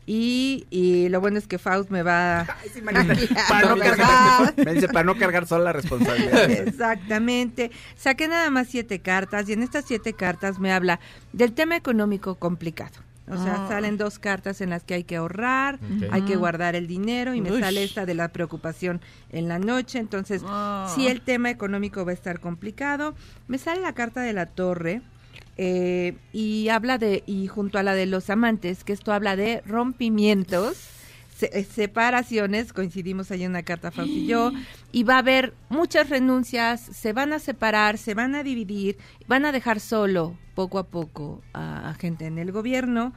Y, y lo bueno es que Faust me va para, no cargar, me dice, para no cargar sola la responsabilidad. Exactamente. Saqué nada más siete cartas y en estas siete cartas me habla del tema económico complicado. O sea, Ah. salen dos cartas en las que hay que ahorrar, hay que Ujú. guardar el dinero y me sale esta de la preocupación en la noche. Entonces, Ah. si el tema económico va a estar complicado, me sale la carta de la torre eh, y habla de, y junto a la de los amantes, que esto habla de rompimientos, se- eh, separaciones, coincidimos ahí en una carta, Fausto y yo, y va a haber muchas renuncias, se van a separar, se van a dividir, van a dejar solo poco a poco a, a gente en el gobierno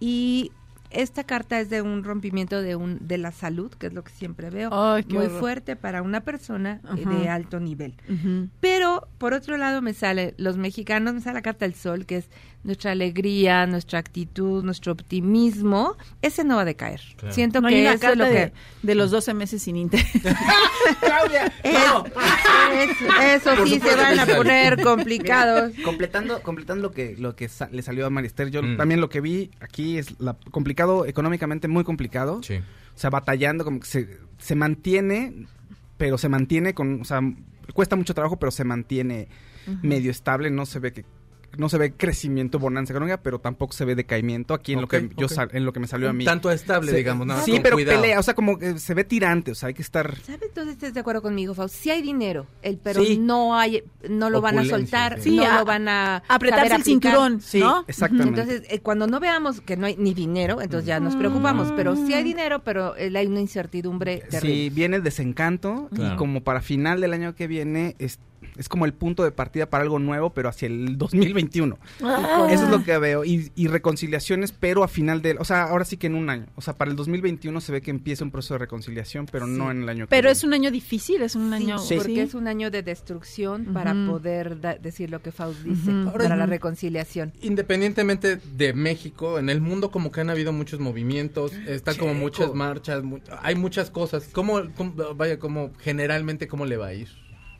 y esta carta es de un rompimiento de un de la salud, que es lo que siempre veo, muy horror. fuerte para una persona eh, de alto nivel. Pero por otro lado me sale los mexicanos, me sale la carta del sol, que es nuestra alegría, nuestra actitud, nuestro optimismo. Ese no va a decaer. Claro. Siento No que eso es lo de, que de los 12 meses sin interés. Es- eso sí se van a poner complicados. Completando, completando lo que lo que sa- le salió a Marister, yo Mm. también lo que vi aquí es la, complicado económicamente muy complicado. Sí. O sea, batallando como que se, se mantiene, pero se mantiene con, o sea, cuesta mucho trabajo, pero se mantiene medio estable, no se ve que no se ve crecimiento bonanza económica, pero tampoco se ve decaimiento aquí en lo que yo sal- en lo que me salió a mí. tanto estable, Se- digamos, nada Sí, con pero cuidado. pelea, o sea, como que se ve tirante, o sea, hay que estar ¿Sabes? Entonces estás de acuerdo conmigo, Faust. Si hay dinero, el pero Sí. no hay, no lo van a soltar, sí. no Sí, a- lo van a apretarse saber el cinturón. Sí, ¿no? exactamente. Entonces, eh, cuando no veamos que no hay ni dinero, entonces ya nos preocupamos. Pero sí hay dinero, pero eh, hay una incertidumbre terrible. Sí, viene el desencanto Claro. y como para final del año que viene es, es como el punto de partida para algo nuevo, pero hacia el 2021. Ah. Eso es lo que veo. Y, y reconciliaciones, pero a final del... O sea, ahora sí que en un año. O sea, para el 2021 se ve que empieza un proceso de reconciliación, pero no en el año que Pero viene. es un año difícil, es un año... Sí, porque es un año de destrucción para poder decir lo que Faust dice, para la reconciliación. Independientemente de México, en el mundo como que han habido muchos movimientos, están como muchas marchas, mu- hay muchas cosas. ¿Cómo, cómo- vaya, como generalmente cómo le va a ir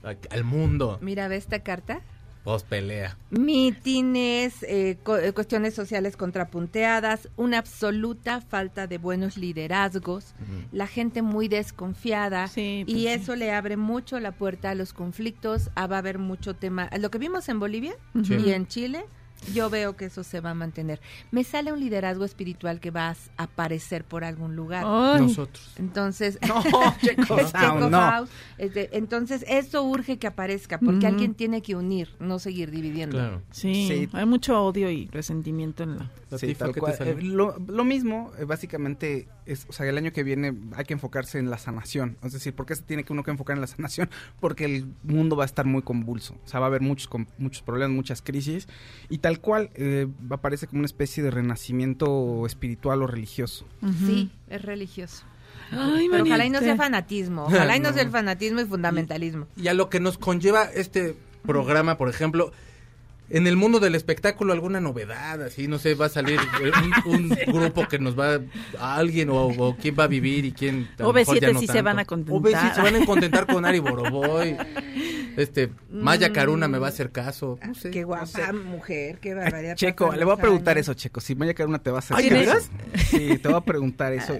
al mundo? Mira, ve esta carta. Post pelea. Mítines, eh, eh, cuestiones sociales contrapunteadas, una absoluta falta de buenos liderazgos, la gente muy desconfiada y pues sí. eso le abre mucho la puerta a los conflictos, ah, va a haber mucho tema. Lo que vimos en Bolivia y en Chile, yo veo que eso se va a mantener. Me sale un liderazgo espiritual que va a aparecer por algún lugar. Ay. Nosotros. Entonces, No, Checo Checo Sound, no. House, este, entonces esto urge que aparezca porque alguien tiene que unir, no seguir dividiendo. Sí, Sí. hay mucho odio y resentimiento en la... Sí, tal cual. Eh, lo, lo mismo, eh, básicamente, es, o sea, el año que viene hay que enfocarse en la sanación. Es decir, ¿por qué se tiene que uno que enfocar en la sanación? Porque el mundo va a estar muy convulso. O sea, va a haber muchos, com- muchos problemas, muchas crisis. Y tal cual, eh, aparece como una especie de renacimiento espiritual o religioso. Sí, es religioso. Ay, Pero ojalá y no sea fanatismo, ojalá y no, No. sea el fanatismo y fundamentalismo. Y a lo que nos conlleva este programa, por ejemplo, en el mundo del espectáculo, alguna novedad, así, no sé, va a salir un, un grupo que nos va a alguien o, o quién va a vivir y quién. a lo O mejor B7 ya no sí se tanto. van a O contentar. B7 se van a contentar con Ari Boroboy. Este, Maya Mm. Caruna me va a hacer caso. No sé. Qué guapa mujer, qué barbaridad. Checo, le voy a preguntar años. eso, Checo. Si Maya Caruna te va a hacer Ay, ¿de caso. Sí, te voy a preguntar eso.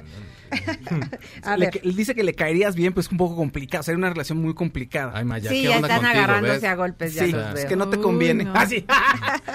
A Le- ver. él dice que le caerías bien, pues un poco complicado. Sería una relación muy complicada. Ay, Maya, Sí, ya están agarrándose a golpes, ya Sí, los es veo. que no te Uy, conviene. no. Ah, sí.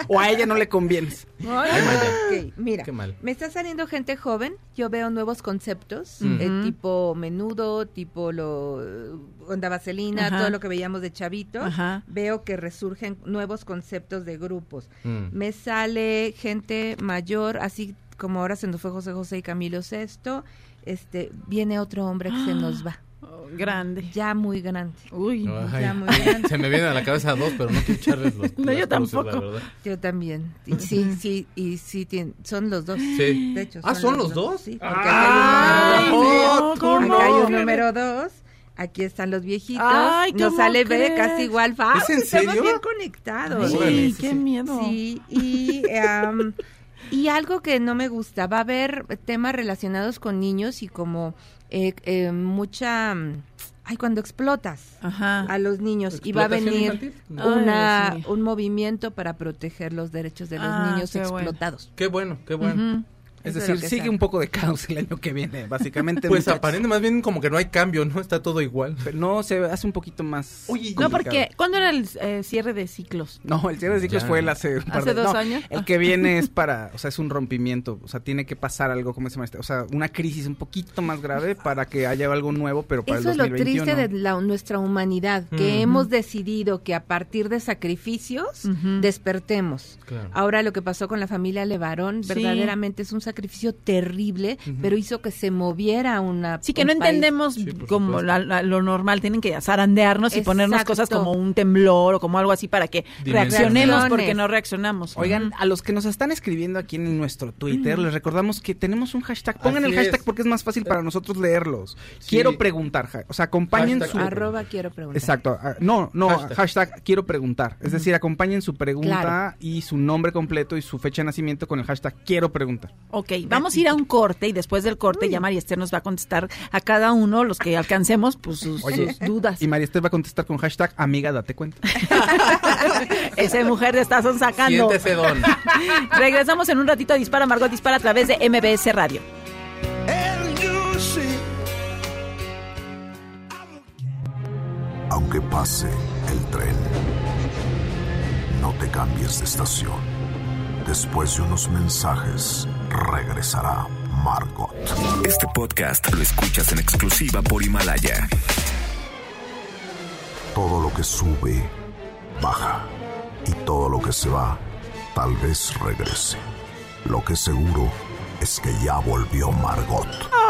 o a ella no le convienes. Ok, mira, Qué mal. me está saliendo gente joven, yo veo nuevos conceptos, eh, tipo menudo, tipo lo onda vaselina, Ajá. todo lo que veíamos de chavitos, Ajá. veo que resurgen nuevos conceptos de grupos. Mm. Me sale gente mayor, así como ahora se nos fue José José y Camilo Sesto, este, viene otro hombre que se nos va, Oh, grande. ya muy grande. Uy. Ay, Ya muy grande. se me vienen a la cabeza dos, pero no quiero echarles los. No, yo tampoco. Yo también. Y sí, sí, y sí, tien- son los dos. Sí. De hecho, Ah, ¿son los dos? Sí, porque Ay, hay un número no, dos. ¿cómo? Acá hay un número dos. Aquí están los viejitos. Ay, Nos ¿cómo sale crees? casi igual. Faust, ¿Es en Estamos serio? bien conectados. Órale, sí, qué sí. miedo. Sí, y, am, y algo que no me gusta, va a haber temas relacionados con niños y como eh, eh, mucha... mm, Ay, cuando explotas Ajá. a los niños y va a ¿Explotación venir una, Ay, un movimiento para proteger los derechos de los Ah, niños qué bueno. explotados. Qué bueno, qué bueno. Es Eso decir, sigue un poco de caos el año que viene, básicamente. Pues muchachos. aparente más bien como que no hay cambio, ¿no? Está todo igual. Pero no, se hace un poquito más. Oye, No, porque ¿cuándo era el eh, cierre de ciclos? No, el cierre de ciclos Ya. fue el hace un par ¿Hace de- dos no, años? El que viene es para, o sea, es un rompimiento, o sea, tiene que pasar algo, como se llama este? O sea, una crisis un poquito más grave para que haya algo nuevo, pero para Eso el es lo 2021. triste de la- nuestra humanidad, que hemos decidido que a partir de sacrificios despertemos. Claro. Ahora lo que pasó con la familia Levarón Sí. verdaderamente es un sacrificio terrible, pero hizo que se moviera una. Sí, que no país. entendemos como la- la- lo normal, tienen que zarandearnos y ponernos cosas como un temblor o como algo así para que Dimensiones. reaccionemos porque no reaccionamos. Oigan, a los que nos están escribiendo aquí en nuestro Twitter, les recordamos que tenemos un hashtag. Pongan Así el hashtag es. porque es más fácil para nosotros leerlos. Quiero preguntar, o sea, acompañen Hashtag su... Arroba quiero preguntar. Exacto. ah, No, no, Hashtag. hashtag. quiero preguntar. Es decir, acompañen su pregunta Claro. y su nombre completo y su fecha de nacimiento con el hashtag quiero preguntar. Ok, vamos a ir a un corte y después del corte ya María Esther nos va a contestar a cada uno, los que alcancemos, pues sus, Oye, sus dudas. Y María Esther va a contestar con hashtag amiga date cuenta. Esa mujer de estás sacando. Siéntese, don. Regresamos en un ratito a Dispara Margot Dispara a través de MBS Radio. Aunque pase el tren, no te cambies de estación. Después de unos mensajes, regresará Margot. Este podcast lo escuchas en exclusiva por Himalaya. Todo lo que sube, baja. Y todo lo que se va, tal vez regrese. Lo que seguro es que ya volvió Margot.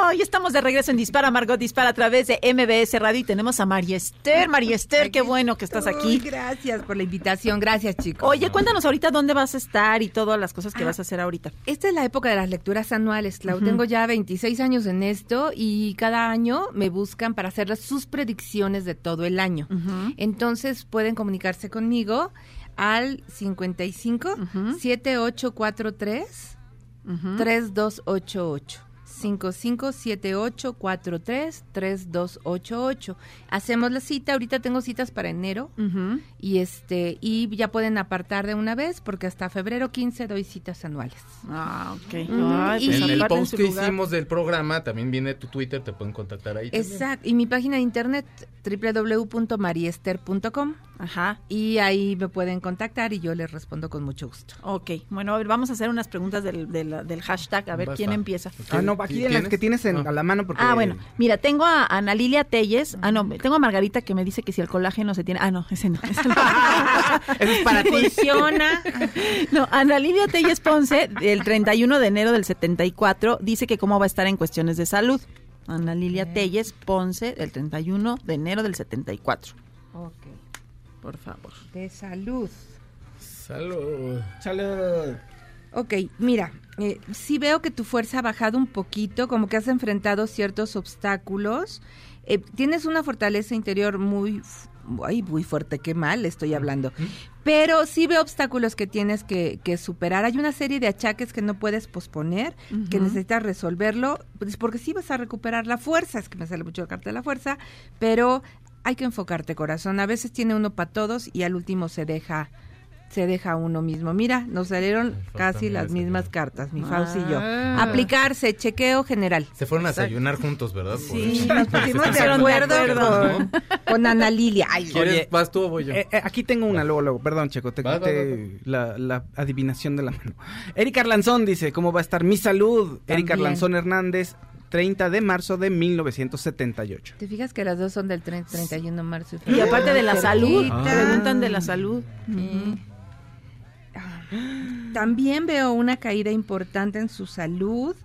Hoy estamos de regreso en Dispara Margot Dispara a través de MBS Radio y tenemos a María Esther. María Esther, qué bueno que estás aquí. gracias por la invitación, gracias chicos. Oye, cuéntanos ahorita dónde vas a estar y todas las cosas que Ah, vas a hacer ahorita. Esta es la época de las lecturas anuales, Clau. Tengo ya 26 años en esto y cada año me buscan para hacer sus predicciones de todo el año. Entonces pueden comunicarse conmigo al 55 7843 3288. 5578433288. Hacemos la cita, ahorita tengo citas para enero y este y ya pueden apartar de una vez porque hasta febrero 15 doy citas anuales. Ah, ok. Ay, en el post que lugar. hicimos del programa también viene tu Twitter, te pueden contactar ahí. también. Exacto, y mi página de internet www.mariester.com. Ajá. Y ahí me pueden contactar y yo les respondo con mucho gusto. Ok, bueno, a ver, vamos a hacer unas preguntas del, del, del hashtag, a ver Basta. quién empieza. Ah, no, aquí en las que tienes en- a la mano porque... Ah, bueno, mira, tengo a Ana Lilia Telles, ah, no, tengo a Margarita que me dice que si el colágeno se tiene, ah, no, ese no. Ese no. Eso es para ti. Funciona. No, Ana Lilia Telles Ponce, el 31 de enero del 74, dice que cómo va a estar en cuestiones de salud. Ana Lilia Telles Ponce, el 31 de enero del 74. Ok. Por favor. De salud. Salud. Salud. Ok, mira, eh, sí veo que tu fuerza ha bajado un poquito, como que has enfrentado ciertos obstáculos. Eh, tienes una fortaleza interior muy, ay, muy fuerte, qué mal estoy hablando. Pero sí veo obstáculos que tienes que, que superar. Hay una serie de achaques que no puedes posponer, que necesitas resolverlo, pues porque sí vas a recuperar la fuerza, es que me sale mucho el carta de la fuerza, pero hay que enfocarte, corazón. A veces tiene uno para todos y al último se deja se deja uno mismo. Mira, nos salieron casi las mismas cartas, mi Fauci y yo. Ah. Aplicarse, chequeo general. Se fueron a desayunar juntos, ¿verdad? Sí, nos pusimos de acuerdo con, con Ana Lilia. Ay, ¿Quieres, Oye, vas tú o voy yo? Eh, eh, aquí tengo una, luego, luego. Perdón, Checo, te La, la adivinación de la mano. Erika Arlanzón dice, ¿cómo va a estar mi salud? Erika También. Arlanzón Hernández, 30 de marzo de 1978. ¿Te fijas que las dos son del 30 31 de marzo? Y aparte de la salud, Cerquita. preguntan de la salud. Sí. También veo una caída importante en su salud,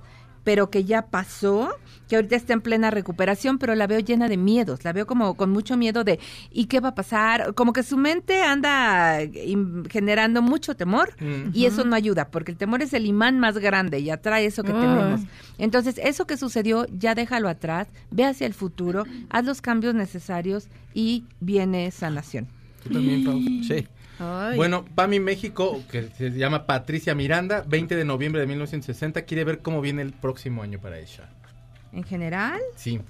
pero que ya pasó, que ahorita está en plena recuperación, pero la veo llena de miedos, la veo como con mucho miedo de ¿y qué va a pasar? Como que su mente anda im- generando mucho temor y eso no ayuda, porque el temor es el imán más grande y atrae eso que Ay. tenemos. Entonces, eso que sucedió, ya déjalo atrás, ve hacia el futuro, haz los cambios necesarios y viene sanación. ¿Tú también, Pau? Sí. Bueno, Pami México, que se llama Patricia Miranda, 20 de noviembre de 1960, quiere ver cómo viene el próximo año para ella. En general, Sí.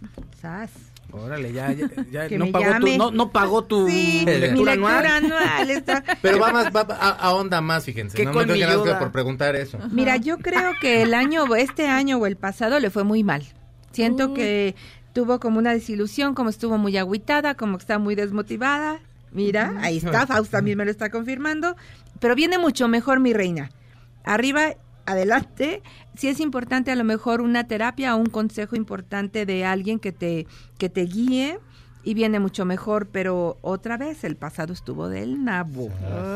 sas. Órale, ya, ya, no, pagó tu, no, no pagó tu Sí, mi lectura anual. anual está- Pero va más, va a, a onda más, fíjense. Qué no me tengo que colmilluda. nada por preguntar eso. Mira, yo creo que el año, o este año o el pasado le fue muy mal. Siento que tuvo como una desilusión, como estuvo muy agüitada, como que está muy desmotivada. Mira, ahí está, Faust también me lo está confirmando. Pero viene mucho mejor, mi reina. Arriba, adelante. Si es importante, a lo mejor una terapia o un consejo importante de alguien que te, que te guíe. Y viene mucho mejor, pero otra vez el pasado estuvo del nabo.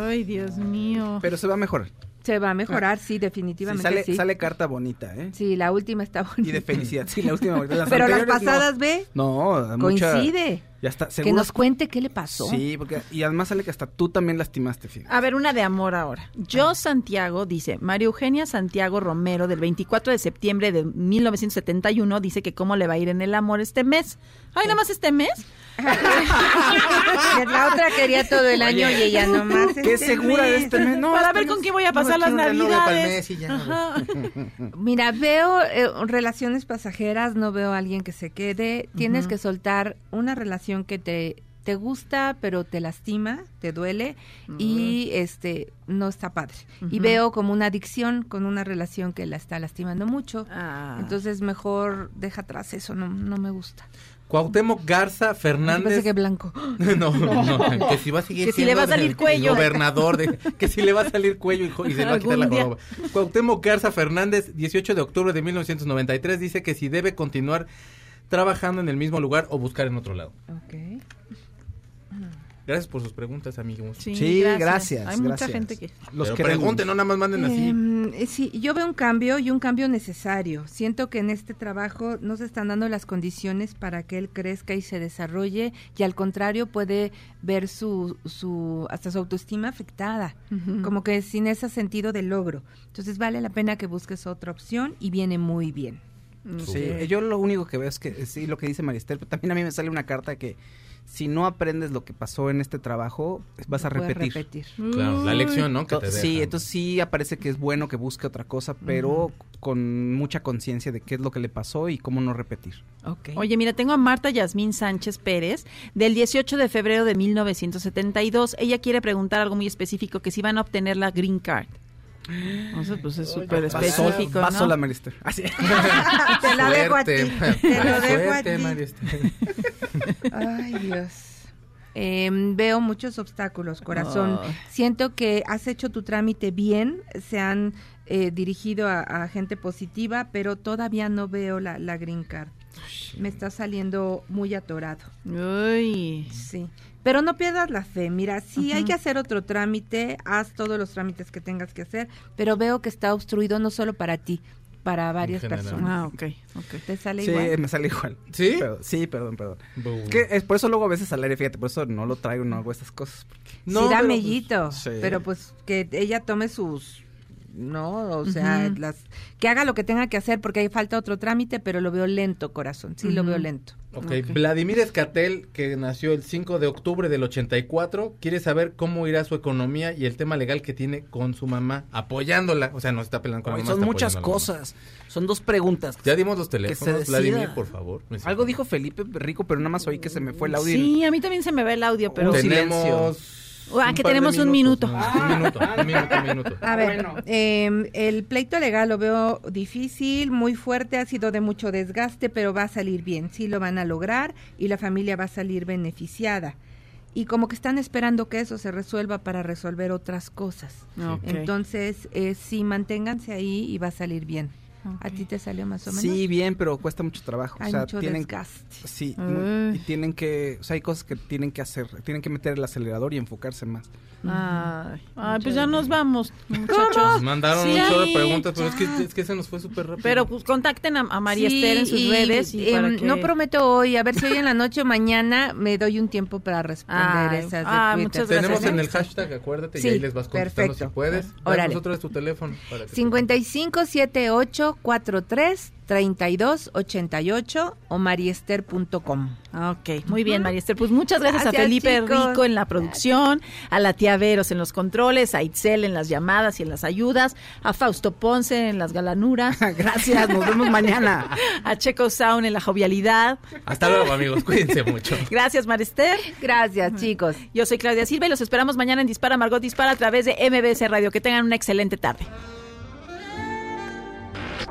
Ay, Dios mío. Pero se va a mejorar. Se va a mejorar, sí, definitivamente Sí, sale, sí. sale carta bonita, ¿eh? Sí, la última está bonita. Y de felicidad. Sí, la última bonita. Las Pero las pasadas, no. ve, No, mucha- coincide. Ya está, Que nos cuente qué le pasó. Sí, porque y además sale que hasta tú también lastimaste, fíjate. A ver, una de amor ahora. Yo Santiago dice, María Eugenia Santiago Romero del 24 de septiembre de 1971 dice que cómo le va a ir en el amor este mes. Ay, nada más este mes. La otra quería todo el año y ella nomás. Qué este segura de mes. este mes. No, Para este ver con quién voy a pasar no, las navidades. Ajá. Mira, veo eh, relaciones pasajeras, no veo a alguien que se quede. Tienes que soltar una relación que te te gusta, pero te lastima, te duele y este no está padre. Y veo como una adicción con una relación que la está lastimando mucho. Ah. Entonces mejor deja atrás eso, no, no me gusta. Cuauhtémoc Garza Fernández. Parece que blanco. No, no, que si va a seguir Que si le va a salir el cuello. gobernador, de, que si le va a salir cuello y, y se le va a quitar la joroba. Cuauhtémoc Garza Fernández, 18 de octubre de 1993, dice que si debe continuar trabajando en el mismo lugar o buscar en otro lado. Gracias por sus preguntas, amigos. Sí, Sí, gracias, Hay mucha gente que... Los Pero queremos. pregunten, no nada más manden así. Em, eh, sí, yo veo un cambio y un cambio necesario. Siento que en este trabajo no se están dando las condiciones para que él crezca y se desarrolle y al contrario puede ver su, su hasta su autoestima afectada, como que sin ese sentido de logro. Entonces vale la pena que busques otra opción y viene muy bien. Sí, yo lo único que veo es que, sí, lo que dice Maristel, pero también a mí me sale una carta que si no aprendes lo que pasó en este trabajo, vas a repetir. repetir. Claro, la lección, ¿no? Que te sí, dejan. entonces sí aparece que es bueno que busque otra cosa, pero con mucha conciencia de qué es lo que le pasó y cómo no repetir. Oye, mira, tengo a Marta Yasmín Sánchez Pérez del 18 de febrero de 1972. Ella quiere preguntar algo muy específico, que si van a obtener la Green Card. O sea, pues es súper específico, pasó ¿no? la Maristel. Así. Te la dejo a ti. Te lo dejo a Suerte, ti. Maristel. Ay, Dios. Em, veo muchos obstáculos, corazón. Siento que has hecho tu trámite bien, se han eh, dirigido a, a gente positiva, pero todavía no veo la, la green card. Me está saliendo muy atorado. Uy. Sí. Pero no pierdas la fe. Mira, si hay que hacer otro trámite, haz todos los trámites que tengas que hacer, pero veo que está obstruido no solo para ti, para varias personas. Ah, ok, ok. ¿Te sale Sí, igual? me sale igual. ¿Sí? Pero- sí, perdón, perdón. Bu. Que es por eso luego a veces al aire, fíjate, por eso no lo traigo, no hago estas cosas. porque- sí da pero, pues, mellito, sí. pero pues que ella tome sus no, o sea, las que haga lo que tenga que hacer porque ahí falta otro trámite, pero lo veo lento, corazón. Sí, lo veo lento. Ok, Vladimir Escatel, que nació el 5 de octubre del 84, quiere saber cómo irá su economía y el tema legal que tiene con su mamá, apoyándola. O sea, no está peleando con la mamá. son está muchas cosas. Son dos preguntas. Ya dimos los teléfonos. Vladimir, por favor. Algo dijo Felipe Rico, pero nada más oí que se me fue el audio. Sí, a mí también se me ve el audio, pero... tenemos... Ah, que tenemos un minuto. Un minuto, un minuto, un minuto. A ver, em, el pleito legal lo veo difícil, muy fuerte, ha sido de mucho desgaste, pero va a salir bien, sí lo van a lograr y la familia va a salir beneficiada. Y como que están esperando que eso se resuelva para resolver otras cosas. Ok. Entonces, eh, sí, manténganse ahí y va a salir bien. ¿A ti te salió más o menos? Sí, bien, pero cuesta mucho trabajo. Hay o sea, mucho tienen, desgaste. Sí, y tienen que, o sea, hay cosas que tienen que hacer, tienen que meter el acelerador y enfocarse más. Ay, ay, pues ya nos vamos, muchachos. Nos mandaron Sí, de preguntas, pero es que, es que se nos fue súper rápido. Pero pues contacten a, a María Sí, Esther en sus y, redes y em, para que... No prometo hoy, a ver si hoy en la noche o mañana me doy un tiempo para responder Ay, esas de ah, Twitter. muchas Tenemos gracias. en el hashtag, acuérdate, Sí, y ahí les vas contestando perfecto. si puedes. Otra vez tu teléfono. Para que 557843 3288 o mariester.com. Ok, muy bien, María Esther. Pues muchas gracias, a Felipe chicos. Rico en la producción, a la tía Veros en los controles, a Itzel en las llamadas y en las ayudas, a Fausto Ponce en las galanuras. Gracias, nos vemos mañana. A Checo Sound en la jovialidad. Hasta luego, amigos. Cuídense mucho. Gracias, Marister. Gracias, chicos. Yo soy Claudia Silva y los esperamos mañana en Dispara Margot Dispara a través de MBS Radio. Que tengan una excelente tarde.